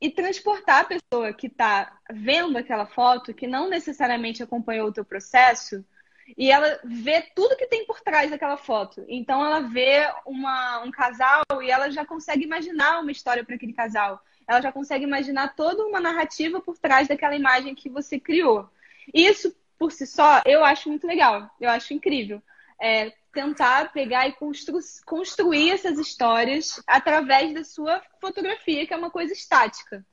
e transportar a pessoa que está vendo aquela foto, que não necessariamente acompanhou o teu processo, e ela vê tudo que tem por trás daquela foto. Então ela vê uma, um casal e ela já consegue imaginar uma história para aquele casal ela já consegue imaginar toda uma narrativa por trás daquela imagem que você criou. Isso, por si só, eu acho muito legal, eu acho incrível. É, tentar pegar e constru construir essas histórias através da sua fotografia, que é uma coisa estática.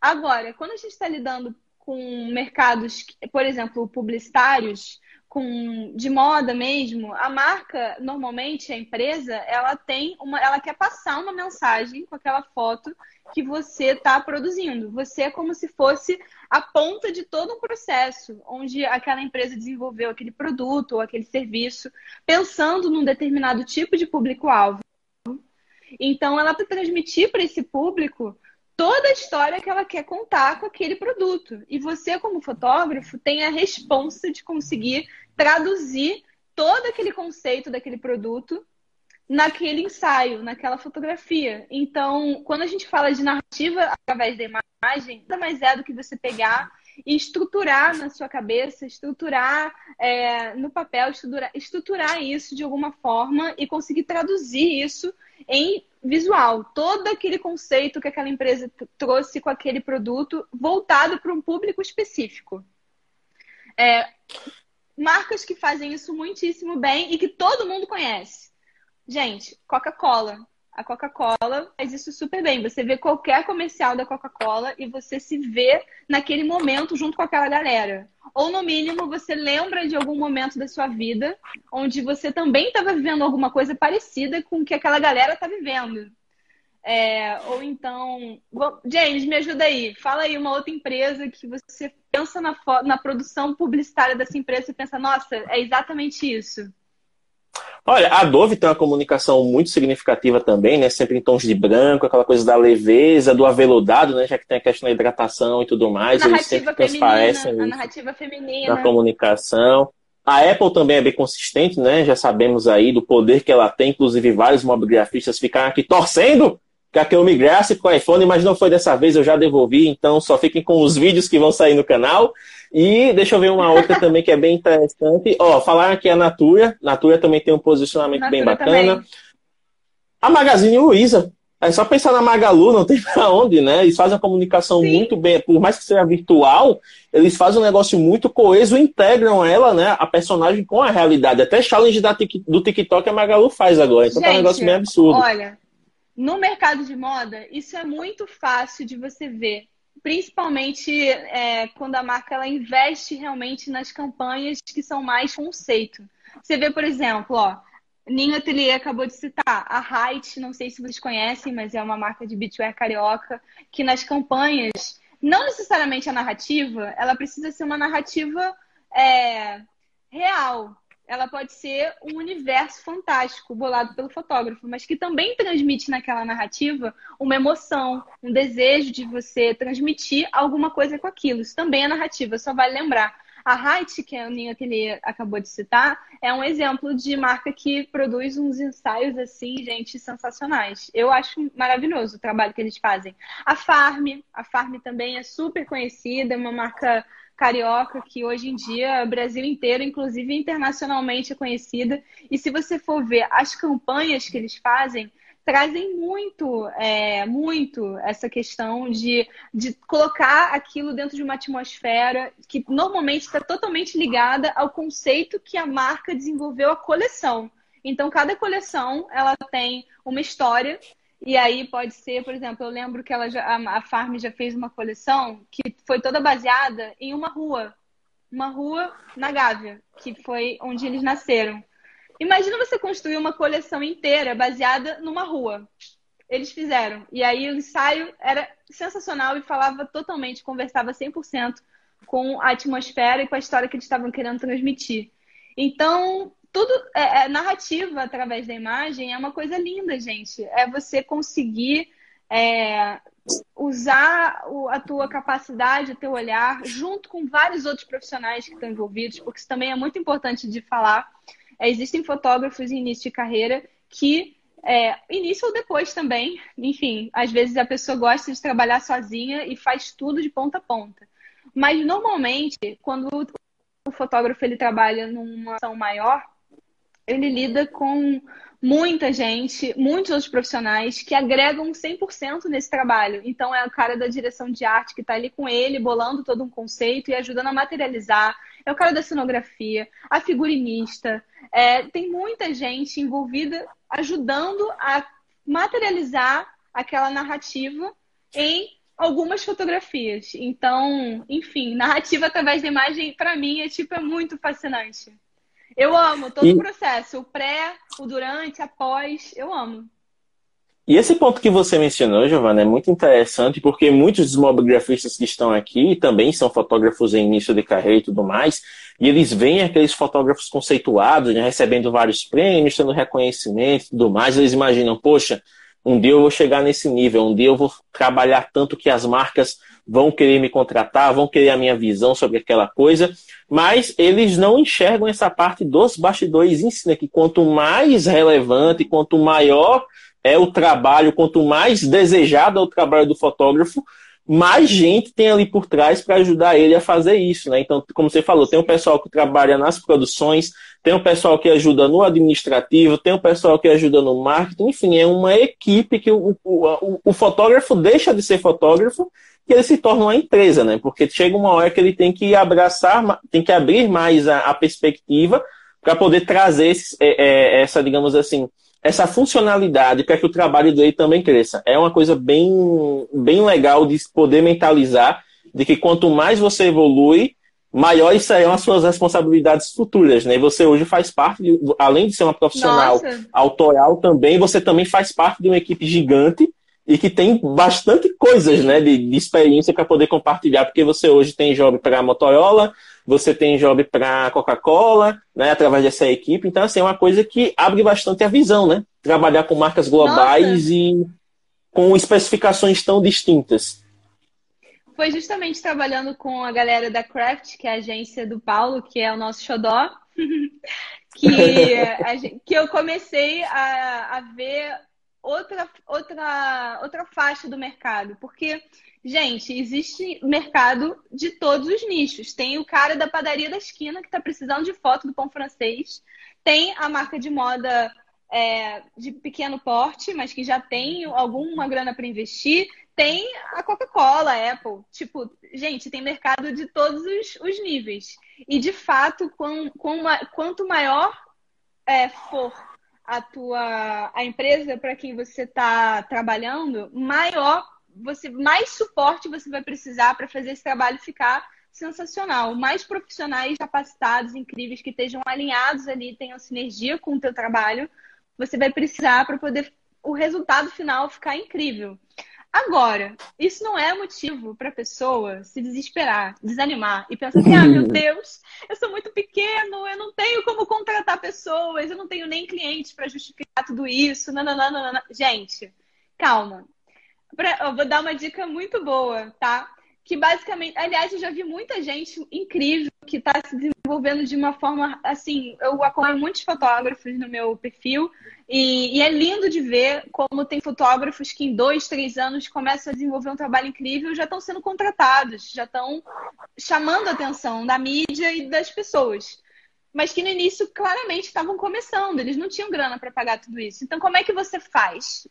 Agora, quando a gente está lidando com mercados, por exemplo, publicitários, com de moda mesmo, a marca, normalmente, a empresa, ela tem uma. Ela quer passar uma mensagem com aquela foto que você está produzindo. Você é como se fosse a ponta de todo um processo, onde aquela empresa desenvolveu aquele produto ou aquele serviço, pensando num determinado tipo de público-alvo. Então, ela vai transmitir para esse público toda a história que ela quer contar com aquele produto. E você, como fotógrafo, tem a responsa de conseguir traduzir todo aquele conceito daquele produto naquele ensaio, naquela fotografia. Então, quando a gente fala de narrativa através da imagem, nada mais é do que você pegar e estruturar na sua cabeça, estruturar é, no papel, estruturar, estruturar isso de alguma forma e conseguir traduzir isso em visual. Todo aquele conceito que aquela empresa trouxe com aquele produto voltado para um público específico. É, marcas que fazem isso muitíssimo bem e que todo mundo conhece. Gente, Coca-Cola. A Coca-Cola faz isso super bem. Você vê qualquer comercial da Coca-Cola e você se vê naquele momento junto com aquela galera. Ou, no mínimo, você lembra de algum momento da sua vida onde você também estava vivendo alguma coisa parecida com o que aquela galera está vivendo. É, ou então, James, me ajuda aí. Fala aí uma outra empresa que você pensa na, na produção publicitária dessa empresa e pensa, nossa, é exatamente isso. Olha, a Dove tem uma comunicação muito significativa também, né? Sempre em tons de branco, aquela coisa da leveza, do aveludado, né? Já que tem a questão da hidratação e tudo mais. A eles sempre transparecem a narrativa feminina. na comunicação. A Apple também é bem consistente, né? Já sabemos aí do poder que ela tem, inclusive vários mobigrafistas ficaram aqui torcendo que eu migrasse com o iPhone, mas não foi dessa vez, eu já devolvi, então só fiquem com os vídeos que vão sair no canal. E deixa eu ver uma outra também que é bem interessante. Ó, falaram aqui a Natura. Natura também tem um posicionamento Natura bem bacana. Também. A Magazine Luiza. É só pensar na Magalu, não tem [LAUGHS] pra onde, né? Eles fazem a comunicação Sim. muito bem, por mais que seja virtual, eles fazem um negócio muito coeso, integram ela, né, a personagem com a realidade. Até challenge da, do TikTok a Magalu faz agora, então Gente, tá um negócio meio absurdo. Olha, no mercado de moda, isso é muito fácil de você ver principalmente é, quando a marca ela investe realmente nas campanhas que são mais conceito. Você vê, por exemplo, ó, Ninho Atelier acabou de citar a Height, não sei se vocês conhecem, mas é uma marca de beachwear carioca, que nas campanhas, não necessariamente a narrativa, ela precisa ser uma narrativa é, real ela pode ser um universo fantástico bolado pelo fotógrafo, mas que também transmite naquela narrativa uma emoção, um desejo de você transmitir alguma coisa com aquilo. Isso também é narrativa, só vale lembrar. A Height, que Ninho que ele acabou de citar, é um exemplo de marca que produz uns ensaios assim, gente, sensacionais. Eu acho maravilhoso o trabalho que eles fazem. A Farm, a Farm também é super conhecida, é uma marca carioca que hoje em dia o Brasil inteiro, inclusive internacionalmente, é conhecida. E se você for ver as campanhas que eles fazem, trazem muito, é, muito essa questão de, de colocar aquilo dentro de uma atmosfera que normalmente está totalmente ligada ao conceito que a marca desenvolveu a coleção. Então, cada coleção ela tem uma história e aí pode ser, por exemplo, eu lembro que ela já, a, a Farm já fez uma coleção que foi toda baseada em uma rua. Uma rua na Gávea, que foi onde eles nasceram. Imagina você construir uma coleção inteira baseada numa rua. Eles fizeram. E aí o ensaio era sensacional e falava totalmente, conversava 100% com a atmosfera e com a história que eles estavam querendo transmitir. Então, tudo é, é, narrativa através da imagem é uma coisa linda, gente. É você conseguir é, usar o, a tua capacidade, o teu olhar, junto com vários outros profissionais que estão envolvidos, porque isso também é muito importante de falar. É, existem fotógrafos em início de carreira que é, início ou depois também, enfim, às vezes a pessoa gosta de trabalhar sozinha e faz tudo de ponta a ponta. Mas normalmente, quando o fotógrafo ele trabalha numa ação maior, ele lida com muita gente, muitos outros profissionais que agregam 100% nesse trabalho. Então, é o cara da direção de arte que está ali com ele, bolando todo um conceito e ajudando a materializar. É o cara da cenografia, a figurinista. É, tem muita gente envolvida ajudando a materializar aquela narrativa em algumas fotografias. Então, enfim, narrativa através da imagem, para mim, é tipo é muito fascinante. Eu amo todo e... o processo, o pré, o durante, após, eu amo. E esse ponto que você mencionou, Giovana, é muito interessante, porque muitos dos mobigrafistas que estão aqui também são fotógrafos em início de carreira e tudo mais, e eles veem aqueles fotógrafos conceituados, né, recebendo vários prêmios, tendo reconhecimento e tudo mais, eles imaginam, poxa, um dia eu vou chegar nesse nível, um dia eu vou trabalhar tanto que as marcas vão querer me contratar, vão querer a minha visão sobre aquela coisa, mas eles não enxergam essa parte dos bastidores em si, né, que quanto mais relevante, quanto maior é o trabalho, quanto mais desejado é o trabalho do fotógrafo, mais gente tem ali por trás para ajudar ele a fazer isso, né? Então, como você falou, tem um pessoal que trabalha nas produções, tem um pessoal que ajuda no administrativo, tem um pessoal que ajuda no marketing, enfim, é uma equipe que o, o, o fotógrafo deixa de ser fotógrafo e ele se torna uma empresa, né? Porque chega uma hora que ele tem que abraçar, tem que abrir mais a, a perspectiva para poder trazer esse, é, é, essa, digamos assim, essa funcionalidade para que o trabalho dele também cresça. É uma coisa bem, bem legal de poder mentalizar de que quanto mais você evolui, maiores serão as suas responsabilidades futuras, né? Você hoje faz parte, de, além de ser uma profissional Nossa. autoral também, você também faz parte de uma equipe gigante e que tem bastante coisas, né, de, de experiência para poder compartilhar, porque você hoje tem job para Motorola, você tem job para Coca-Cola, né, através dessa equipe. Então, assim, é uma coisa que abre bastante a visão, né? Trabalhar com marcas globais Nossa. e com especificações tão distintas. Foi justamente trabalhando com a galera da Craft, que é a agência do Paulo, que é o nosso xodó, [LAUGHS] que, gente, que eu comecei a, a ver outra, outra, outra faixa do mercado. Porque Gente, existe mercado de todos os nichos. Tem o cara da padaria da esquina que está precisando de foto do pão francês. Tem a marca de moda é, de pequeno porte, mas que já tem alguma grana para investir. Tem a Coca-Cola, a Apple. Tipo, gente, tem mercado de todos os, os níveis. E, de fato, com, com uma, quanto maior é, for a tua a empresa para quem você está trabalhando, maior você mais suporte você vai precisar para fazer esse trabalho ficar sensacional. Mais profissionais capacitados, incríveis, que estejam alinhados ali, tenham sinergia com o teu trabalho, você vai precisar para poder o resultado final ficar incrível. Agora, isso não é motivo para a pessoa se desesperar, desanimar e pensar assim: ah, meu Deus, eu sou muito pequeno, eu não tenho como contratar pessoas, eu não tenho nem clientes para justificar tudo isso. Não, não, não, não, não. Gente, calma. Pra, eu vou dar uma dica muito boa, tá? Que basicamente, aliás, eu já vi muita gente incrível que está se desenvolvendo de uma forma assim. Eu acompanho muitos fotógrafos no meu perfil e, e, é lindo de ver como tem fotógrafos que em dois, três anos começam a desenvolver um trabalho incrível já estão sendo contratados, já estão chamando a atenção da mídia e das pessoas mas que no início claramente estavam começando, eles não tinham grana para pagar tudo isso. Então, como é que você faz?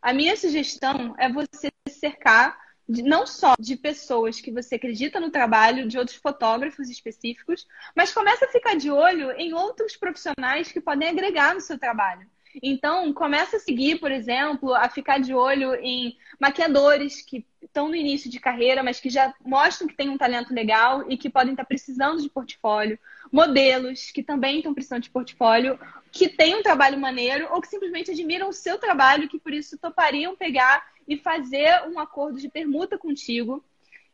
A minha sugestão é você cercar de, não só de pessoas que você acredita no trabalho, de outros fotógrafos específicos, mas começa a ficar de olho em outros profissionais que podem agregar no seu trabalho. Então, começa a seguir, por exemplo, a ficar de olho em maquiadores que estão no início de carreira, mas que já mostram que têm um talento legal e que podem estar precisando de portfólio. Modelos que também estão precisando de portfólio que têm um trabalho maneiro ou que simplesmente admiram o seu trabalho e que por isso topariam pegar e fazer um acordo de permuta contigo.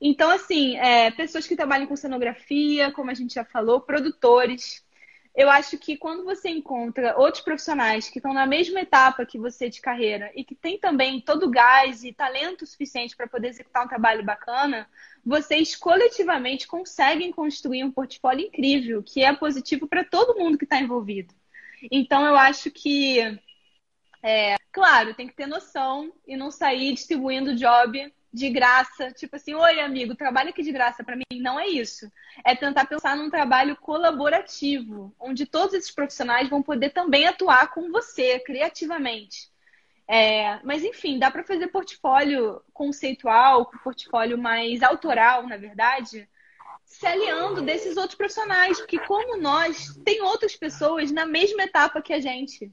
Então, assim, é, pessoas que trabalham com cenografia, como a gente já falou, produtores. Eu acho que quando você encontra outros profissionais que estão na mesma etapa que você de carreira e que tem também todo o gás e talento suficiente para poder executar um trabalho bacana, vocês coletivamente conseguem construir um portfólio incrível, que é positivo para todo mundo que está envolvido. Então, eu acho que, é, claro, tem que ter noção e não sair distribuindo job de graça, tipo assim, oi amigo, trabalha aqui de graça para mim. Não é isso. É tentar pensar num trabalho colaborativo, onde todos esses profissionais vão poder também atuar com você criativamente. É, mas enfim, dá para fazer portfólio conceitual, portfólio mais autoral, na verdade, se aliando desses outros profissionais, porque como nós, tem outras pessoas na mesma etapa que a gente.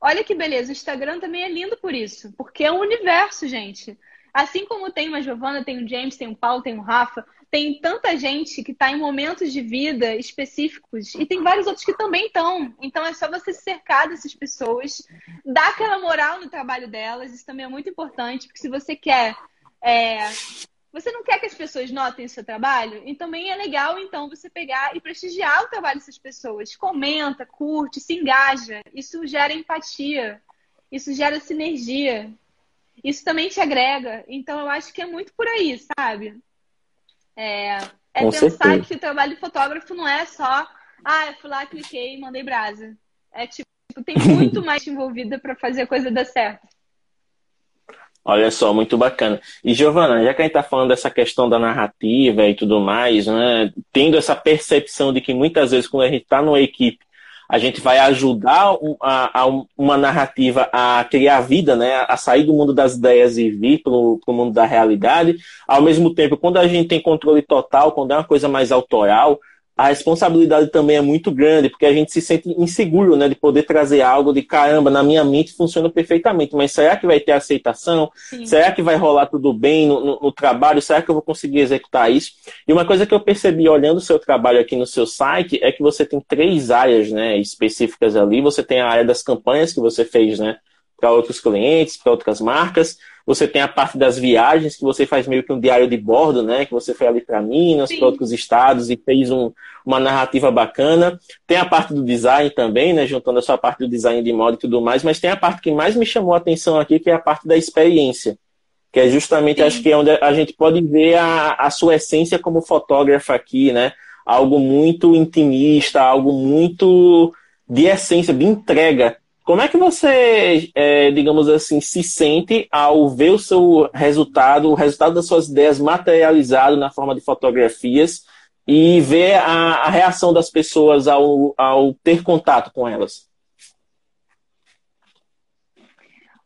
Olha que beleza, o Instagram também é lindo por isso, porque é um universo, gente. Assim como tem uma Giovana, tem o James, tem o Paulo, tem o Rafa, tem tanta gente que está em momentos de vida específicos e tem vários outros que também estão. Então é só você se cercar dessas pessoas, dar aquela moral no trabalho delas. Isso também é muito importante, porque se você quer. É... Você não quer que as pessoas notem o seu trabalho? E também é legal, então, você pegar e prestigiar o trabalho dessas pessoas. Comenta, curte, se engaja. Isso gera empatia. Isso gera sinergia. Isso também te agrega. Então, eu acho que é muito por aí, sabe? É, é pensar certeza. que o trabalho de fotógrafo não é só, ah, eu fui lá, cliquei e mandei brasa. É tipo, tem muito [LAUGHS] mais envolvida para fazer a coisa dar certo. Olha só, muito bacana. E Giovana, já que a gente está falando dessa questão da narrativa e tudo mais, né, tendo essa percepção de que muitas vezes quando a gente está numa equipe a gente vai ajudar a, a uma narrativa a criar vida, né? a sair do mundo das ideias e vir para o mundo da realidade. Ao mesmo tempo, quando a gente tem controle total, quando é uma coisa mais autoral, a responsabilidade também é muito grande, porque a gente se sente inseguro, né, de poder trazer algo de caramba, na minha mente funciona perfeitamente, mas será que vai ter aceitação? Sim. Será que vai rolar tudo bem no, no, no, trabalho? Será que eu vou conseguir executar isso? E uma coisa que eu percebi olhando o seu trabalho aqui no seu site é que você tem três áreas, né, específicas ali. Você tem a área das campanhas que você fez, né, para outros clientes, para outras marcas. Você tem a parte das viagens, que você faz meio que um diário de bordo, né? Que você foi ali para Minas, para outros estados e fez um, uma narrativa bacana. Tem a parte do design também, né? Juntando a sua parte do design de moda e tudo mais. Mas tem a parte que mais me chamou a atenção aqui, que é a parte da experiência. Que é justamente, Sim. acho que é onde a gente pode ver a, a sua essência como fotógrafa aqui, né? Algo muito intimista, algo muito de essência, de entrega como é que você, é, digamos assim, se sente ao ver o seu resultado, o resultado das suas ideias materializado na forma de fotografias e ver a, a reação das pessoas ao, ao ter contato com elas?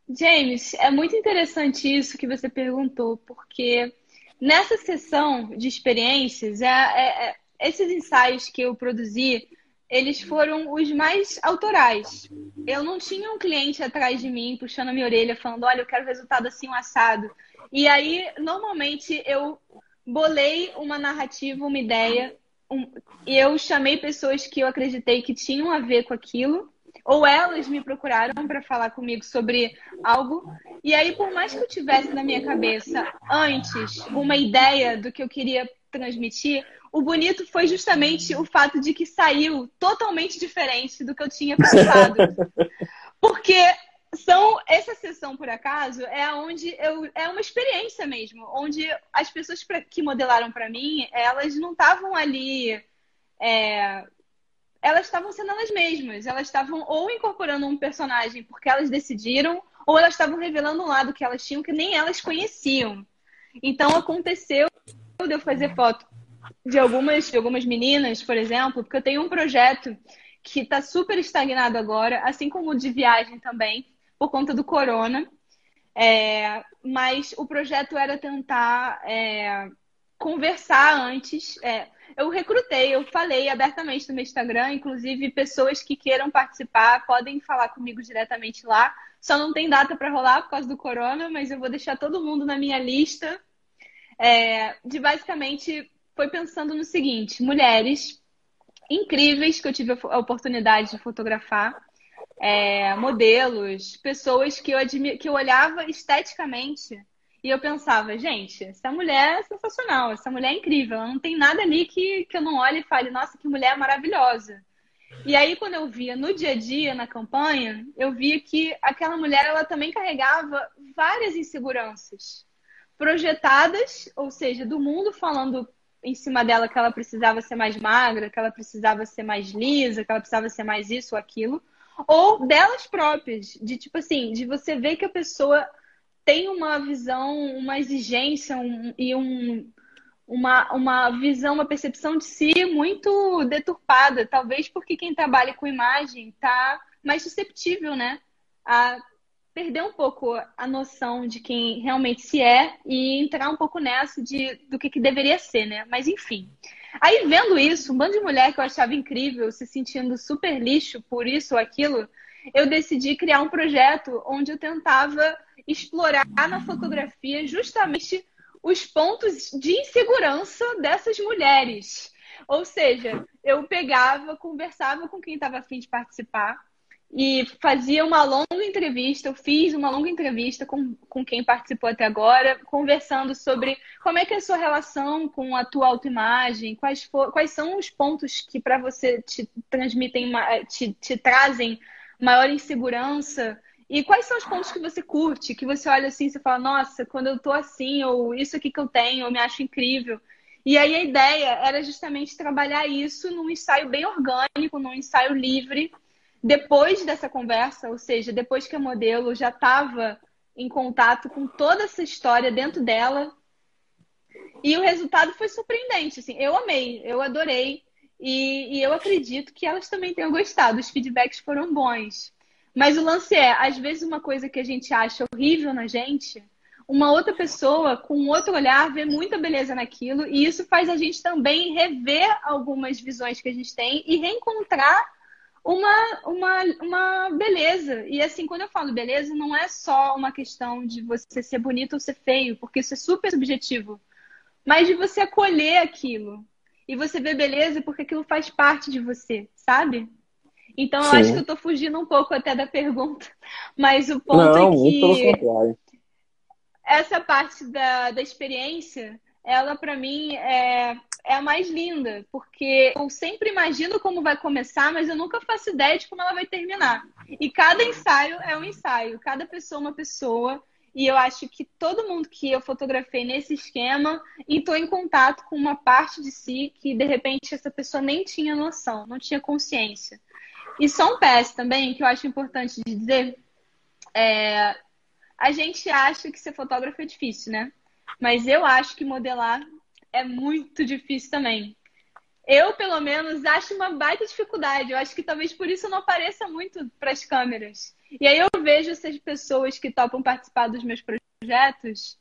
James, é muito interessante isso que você perguntou, porque nessa sessão de experiências, é, é, é esses ensaios que eu produzi eles foram os mais autorais. Eu não tinha um cliente atrás de mim puxando a minha orelha, falando: olha, eu quero resultado assim, um assado. E aí, normalmente, eu bolei uma narrativa, uma ideia, um... e eu chamei pessoas que eu acreditei que tinham a ver com aquilo, ou elas me procuraram para falar comigo sobre algo. E aí, por mais que eu tivesse na minha cabeça antes uma ideia do que eu queria transmitir, o bonito foi justamente o fato de que saiu totalmente diferente do que eu tinha pensado. [LAUGHS] Porque são essa sessão por acaso é onde eu é uma experiência mesmo, onde as pessoas pra, que modelaram para mim, elas não estavam ali é, elas estavam sendo elas mesmas, elas estavam ou incorporando um personagem porque elas decidiram, ou elas estavam revelando um lado que elas tinham que nem elas conheciam. Então aconteceu de eu fazer foto de algumas, de algumas meninas, por exemplo, porque eu tenho um projeto que está super estagnado agora, assim como o de viagem também, por conta do corona. É, mas o projeto era tentar é, conversar antes. É, eu recrutei, eu falei abertamente no meu Instagram, inclusive pessoas que queiram participar podem falar comigo diretamente lá. Só não tem data para rolar por causa do corona, mas eu vou deixar todo mundo na minha lista é, de basicamente foi pensando no seguinte: mulheres incríveis que eu tive a oportunidade de fotografar, é, modelos, pessoas que eu, admi que eu olhava esteticamente e eu pensava, gente, essa mulher é sensacional, essa mulher é incrível, ela não tem nada ali que, que eu não olhe e fale, nossa, que mulher maravilhosa. E aí, quando eu via no dia a dia, na campanha, eu via que aquela mulher, ela também carregava várias inseguranças projetadas, ou seja, do mundo falando em cima dela que ela precisava ser mais magra, que ela precisava ser mais lisa, que ela precisava ser mais isso ou aquilo, ou delas próprias, de tipo assim, de você ver que a pessoa tem uma visão, uma exigência um, e um, uma, uma visão, uma percepção de si muito deturpada, talvez porque quem trabalha com imagem está mais susceptível, né, a perder um pouco a noção de quem realmente se é e entrar um pouco nessa de, do que, que deveria ser, né? Mas enfim. Aí, vendo isso, um bando de mulher que eu achava incrível, se sentindo super lixo por isso ou aquilo, eu decidi criar um projeto onde eu tentava explorar na fotografia justamente os pontos de insegurança dessas mulheres. Ou seja, eu pegava, conversava com quem estava afim de participar e fazia uma longa entrevista. Eu fiz uma longa entrevista com, com quem participou até agora, conversando sobre como é que é a sua relação com a tua autoimagem, quais, for, quais são os pontos que para você te transmitem, te, te trazem maior insegurança. E quais são os pontos que você curte, que você olha assim e fala, nossa, quando eu tô assim, ou isso aqui que eu tenho, eu me acho incrível. E aí a ideia era justamente trabalhar isso num ensaio bem orgânico, num ensaio livre, depois dessa conversa, ou seja, depois que a modelo já estava em contato com toda essa história dentro dela. E o resultado foi surpreendente. Assim, eu amei, eu adorei. E, e eu acredito que elas também tenham gostado. Os feedbacks foram bons. Mas o lance é, às vezes, uma coisa que a gente acha horrível na gente uma outra pessoa com outro olhar vê muita beleza naquilo e isso faz a gente também rever algumas visões que a gente tem e reencontrar uma, uma, uma beleza. E assim, quando eu falo beleza, não é só uma questão de você ser bonito ou ser feio, porque isso é super subjetivo, mas de você acolher aquilo e você ver beleza porque aquilo faz parte de você, sabe? Então eu Sim. acho que eu tô fugindo um pouco até da pergunta, [LAUGHS] mas o ponto não, é que essa parte da, da experiência, ela para mim é, é a mais linda, porque eu sempre imagino como vai começar, mas eu nunca faço ideia de como ela vai terminar. E cada ensaio é um ensaio, cada pessoa é uma pessoa. E eu acho que todo mundo que eu fotografei nesse esquema entrou em contato com uma parte de si que de repente essa pessoa nem tinha noção, não tinha consciência. E só um PS também, que eu acho importante de dizer, é, a gente acha que ser fotógrafo é difícil, né? Mas eu acho que modelar é muito difícil também. Eu, pelo menos, acho uma baita dificuldade. Eu acho que talvez por isso não apareça muito para as câmeras. E aí eu vejo essas pessoas que topam participar dos meus projetos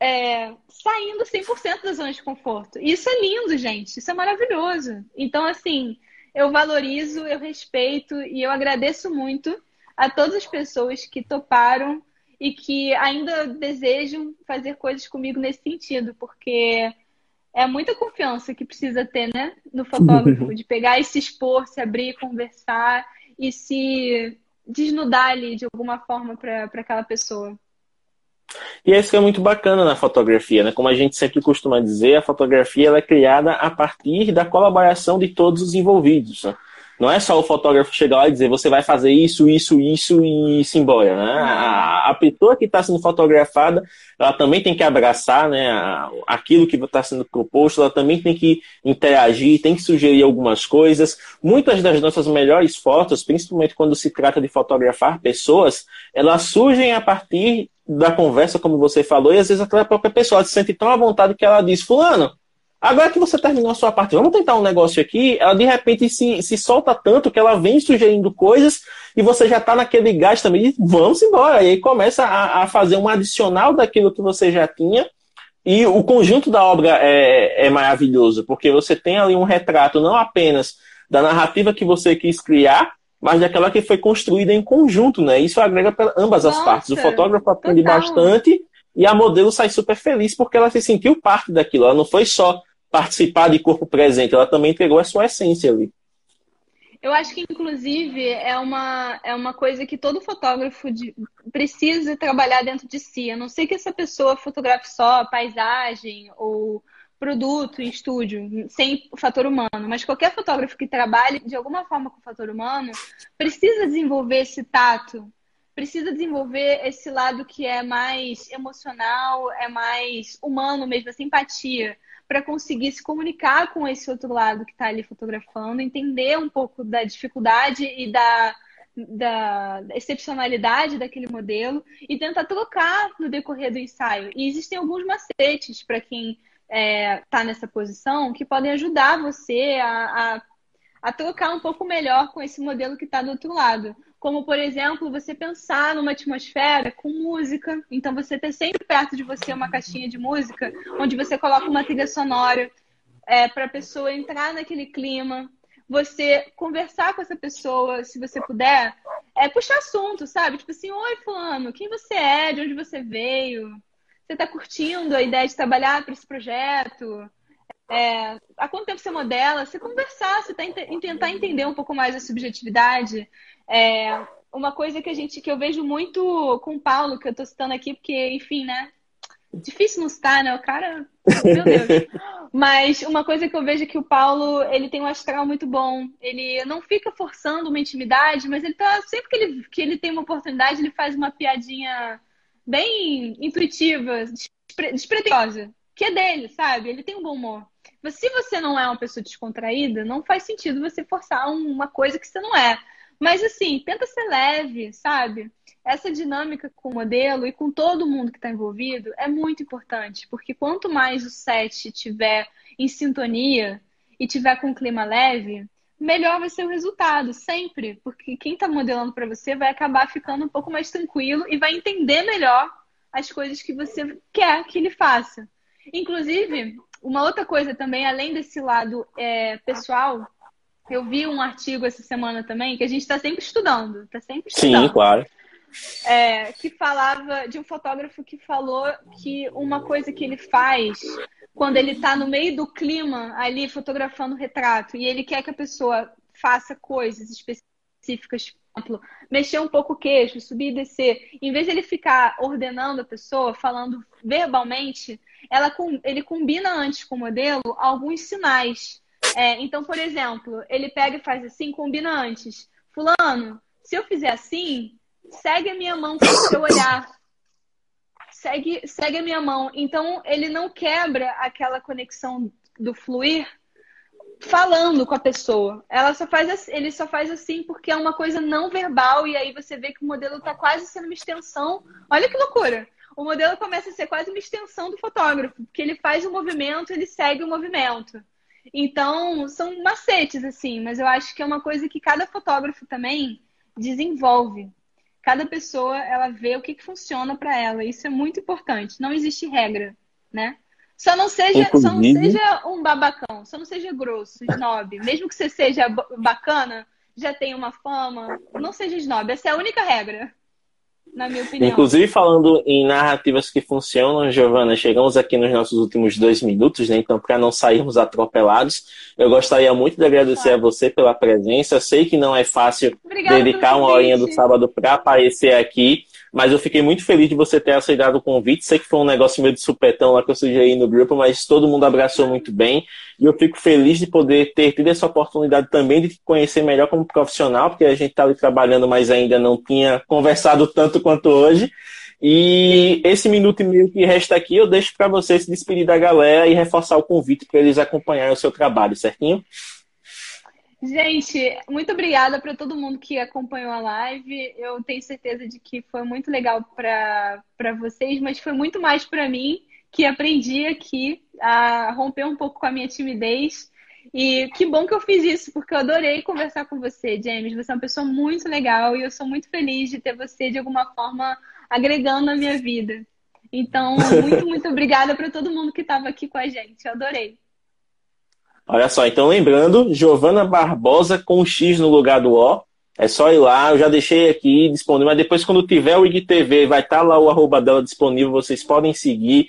é, saindo 100% da zona de conforto. E isso é lindo, gente. Isso é maravilhoso. Então, assim, eu valorizo, eu respeito e eu agradeço muito a todas as pessoas que toparam e que ainda desejam fazer coisas comigo nesse sentido, porque é muita confiança que precisa ter, né, no fotógrafo, [LAUGHS] de pegar e se expor, se abrir, conversar e se desnudar ali de alguma forma para aquela pessoa. E é isso que é muito bacana na fotografia, né? Como a gente sempre costuma dizer, a fotografia ela é criada a partir da colaboração de todos os envolvidos. Né? Não é só o fotógrafo chegar lá e dizer você vai fazer isso, isso, isso e se embora. Né? A, a pessoa que está sendo fotografada, ela também tem que abraçar né, aquilo que está sendo proposto, ela também tem que interagir, tem que sugerir algumas coisas. Muitas das nossas melhores fotos, principalmente quando se trata de fotografar pessoas, elas surgem a partir da conversa, como você falou, e às vezes a própria pessoa se sente tão à vontade que ela diz, fulano, Agora que você terminou a sua parte, vamos tentar um negócio aqui. Ela de repente se, se solta tanto que ela vem sugerindo coisas e você já está naquele gás também de vamos embora. E aí começa a, a, fazer um adicional daquilo que você já tinha. E o conjunto da obra é, é maravilhoso, porque você tem ali um retrato não apenas da narrativa que você quis criar, mas daquela que foi construída em conjunto, né? Isso agrega para ambas Nossa, as partes. O fotógrafo aprende total. bastante e a modelo sai super feliz porque ela se sentiu parte daquilo. Ela não foi só participar de corpo presente, ela também entregou a sua essência ali. Eu acho que, inclusive, é uma, é uma coisa que todo fotógrafo de, precisa trabalhar dentro de si. A não ser que essa pessoa fotografe só paisagem ou produto em estúdio, sem o fator humano. Mas qualquer fotógrafo que trabalhe de alguma forma com o fator humano precisa desenvolver esse tato, precisa desenvolver esse lado que é mais emocional, é mais humano mesmo, a simpatia para conseguir se comunicar com esse outro lado que está ali fotografando, entender um pouco da dificuldade e da, da, excepcionalidade daquele modelo e tentar trocar no decorrer do ensaio. E existem alguns macetes para quem está é, tá nessa posição que podem ajudar você a, a, a trocar um pouco melhor com esse modelo que está do outro lado como por exemplo você pensar numa atmosfera com música. Então você ter sempre perto de você uma caixinha de música, onde você coloca uma trilha sonora é, para a pessoa entrar naquele clima. Você conversar com essa pessoa, se você puder, é puxar assunto, sabe? Tipo assim, oi, fulano, quem você é? De onde você veio? Você está curtindo a ideia de trabalhar para esse projeto? É, há quanto tempo você modela? Você conversar, você tá tentar entender um pouco mais a subjetividade. É, uma coisa que a gente que eu vejo muito com o Paulo, que eu estou citando aqui, porque, enfim, né? Difícil não estar, né? O cara. Meu Deus. [LAUGHS] Mas uma coisa que eu vejo é que o Paulo, ele tem um astral muito bom. Ele não fica forçando uma intimidade, mas ele tá. Sempre que ele, que ele tem uma oportunidade, ele faz uma piadinha bem intuitiva, despretensiosa. Que é dele, sabe? Ele tem um bom humor. Mas se você não é uma pessoa descontraída, não faz sentido você forçar uma coisa que você não é. Mas assim, tenta ser leve, sabe? essa dinâmica com o modelo e com todo mundo que está envolvido é muito importante, porque quanto mais o set tiver em sintonia e tiver com um clima leve, melhor vai ser o resultado, sempre. Porque quem está modelando para você vai acabar ficando um pouco mais tranquilo e vai entender melhor as coisas que você quer que ele faça. Inclusive, uma outra coisa também, além desse lado é, pessoal, eu vi um artigo essa semana também que a gente está sempre estudando, está sempre estudando. Sim, claro é, que falava de um fotógrafo que falou que uma coisa que ele faz quando ele está no meio do clima ali fotografando o retrato e ele quer que a pessoa faça coisas específicas, por exemplo, mexer um pouco o queixo, subir e descer, em vez de ele ficar ordenando a pessoa, falando verbalmente, ela, ele combina antes com o modelo alguns sinais. É, então, por exemplo, ele pega e faz assim, combina antes. Fulano, se eu fizer assim, segue a minha mão com o seu olhar. Segue, segue a minha mão. Então, ele não quebra aquela conexão do fluir falando com a pessoa. Ela só faz assim, ele só faz assim porque é uma coisa não verbal e aí você vê que o modelo está quase sendo uma extensão. Olha que loucura. O modelo começa a ser quase uma extensão do fotógrafo, porque ele faz o movimento, ele segue o movimento. Então, são macetes assim, mas eu acho que é uma coisa que cada fotógrafo também desenvolve cada pessoa ela vê o que, que funciona para ela. Isso é muito importante. Não existe regra, né? Só não seja, só não seja um babacão, só não seja grosso, snob. Mesmo que você seja bacana, já tenha uma fama, não seja snob. Essa é a única regra na minha opinião. Inclusive, falando em narrativas que funcionam, Giovana, chegamos aqui nos nossos últimos dois minutos, né? Então, para não sairmos atropelados, eu gostaria muito de agradecer a você pela presença. Sei que não é fácil Obrigada dedicar uma horinha do sábado para aparecer aqui. Mas eu fiquei muito feliz de você ter aceitado o convite. Sei que foi um negócio meio de supetão lá que eu sugeri no grupo, mas todo mundo abraçou muito bem. E eu fico feliz de poder ter tido essa oportunidade também de te conhecer melhor como profissional, porque a gente está ali trabalhando, mas ainda não tinha conversado tanto quanto hoje. E esse minuto e meio que resta aqui, eu deixo para você se despedir da galera e reforçar o convite para eles acompanharem o seu trabalho, certinho? Gente, muito obrigada para todo mundo que acompanhou a live. Eu tenho certeza de que foi muito legal para vocês, mas foi muito mais para mim que aprendi aqui a romper um pouco com a minha timidez. E que bom que eu fiz isso, porque eu adorei conversar com você, James. Você é uma pessoa muito legal e eu sou muito feliz de ter você de alguma forma agregando na minha vida. Então, muito, muito obrigada para todo mundo que estava aqui com a gente. Eu adorei. Olha só, então lembrando, Giovana Barbosa com X no lugar do O. É só ir lá, eu já deixei aqui disponível, mas depois quando tiver o IGTV, vai estar tá lá o arroba dela disponível, vocês podem seguir.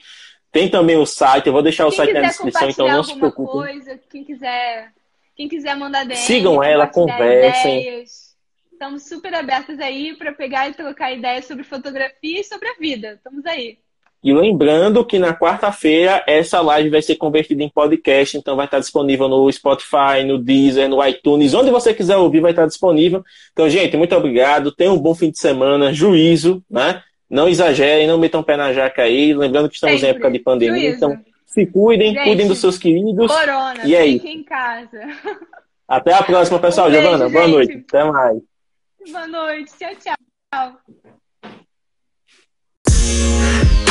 Tem também o site, eu vou deixar o quem site na descrição, então não se preocupe. Coisa, quem quiser, quem quiser mandar DM, sigam ela, conversem. Ideias. Estamos super abertas aí para pegar e trocar ideias sobre fotografia e sobre a vida. Estamos aí. E lembrando que na quarta-feira essa live vai ser convertida em podcast, então vai estar disponível no Spotify, no Deezer, no iTunes, onde você quiser ouvir vai estar disponível. Então, gente, muito obrigado, tenham um bom fim de semana, juízo, né? Não exagerem, não metam pé na jaca aí. Lembrando que estamos Sempre. em época de pandemia, juízo. então se cuidem, gente, cuidem dos seus queridos. Corona, e aí? em casa. Até a próxima, pessoal. Um Giovana, boa noite. Até mais. Boa noite. Tchau, tchau.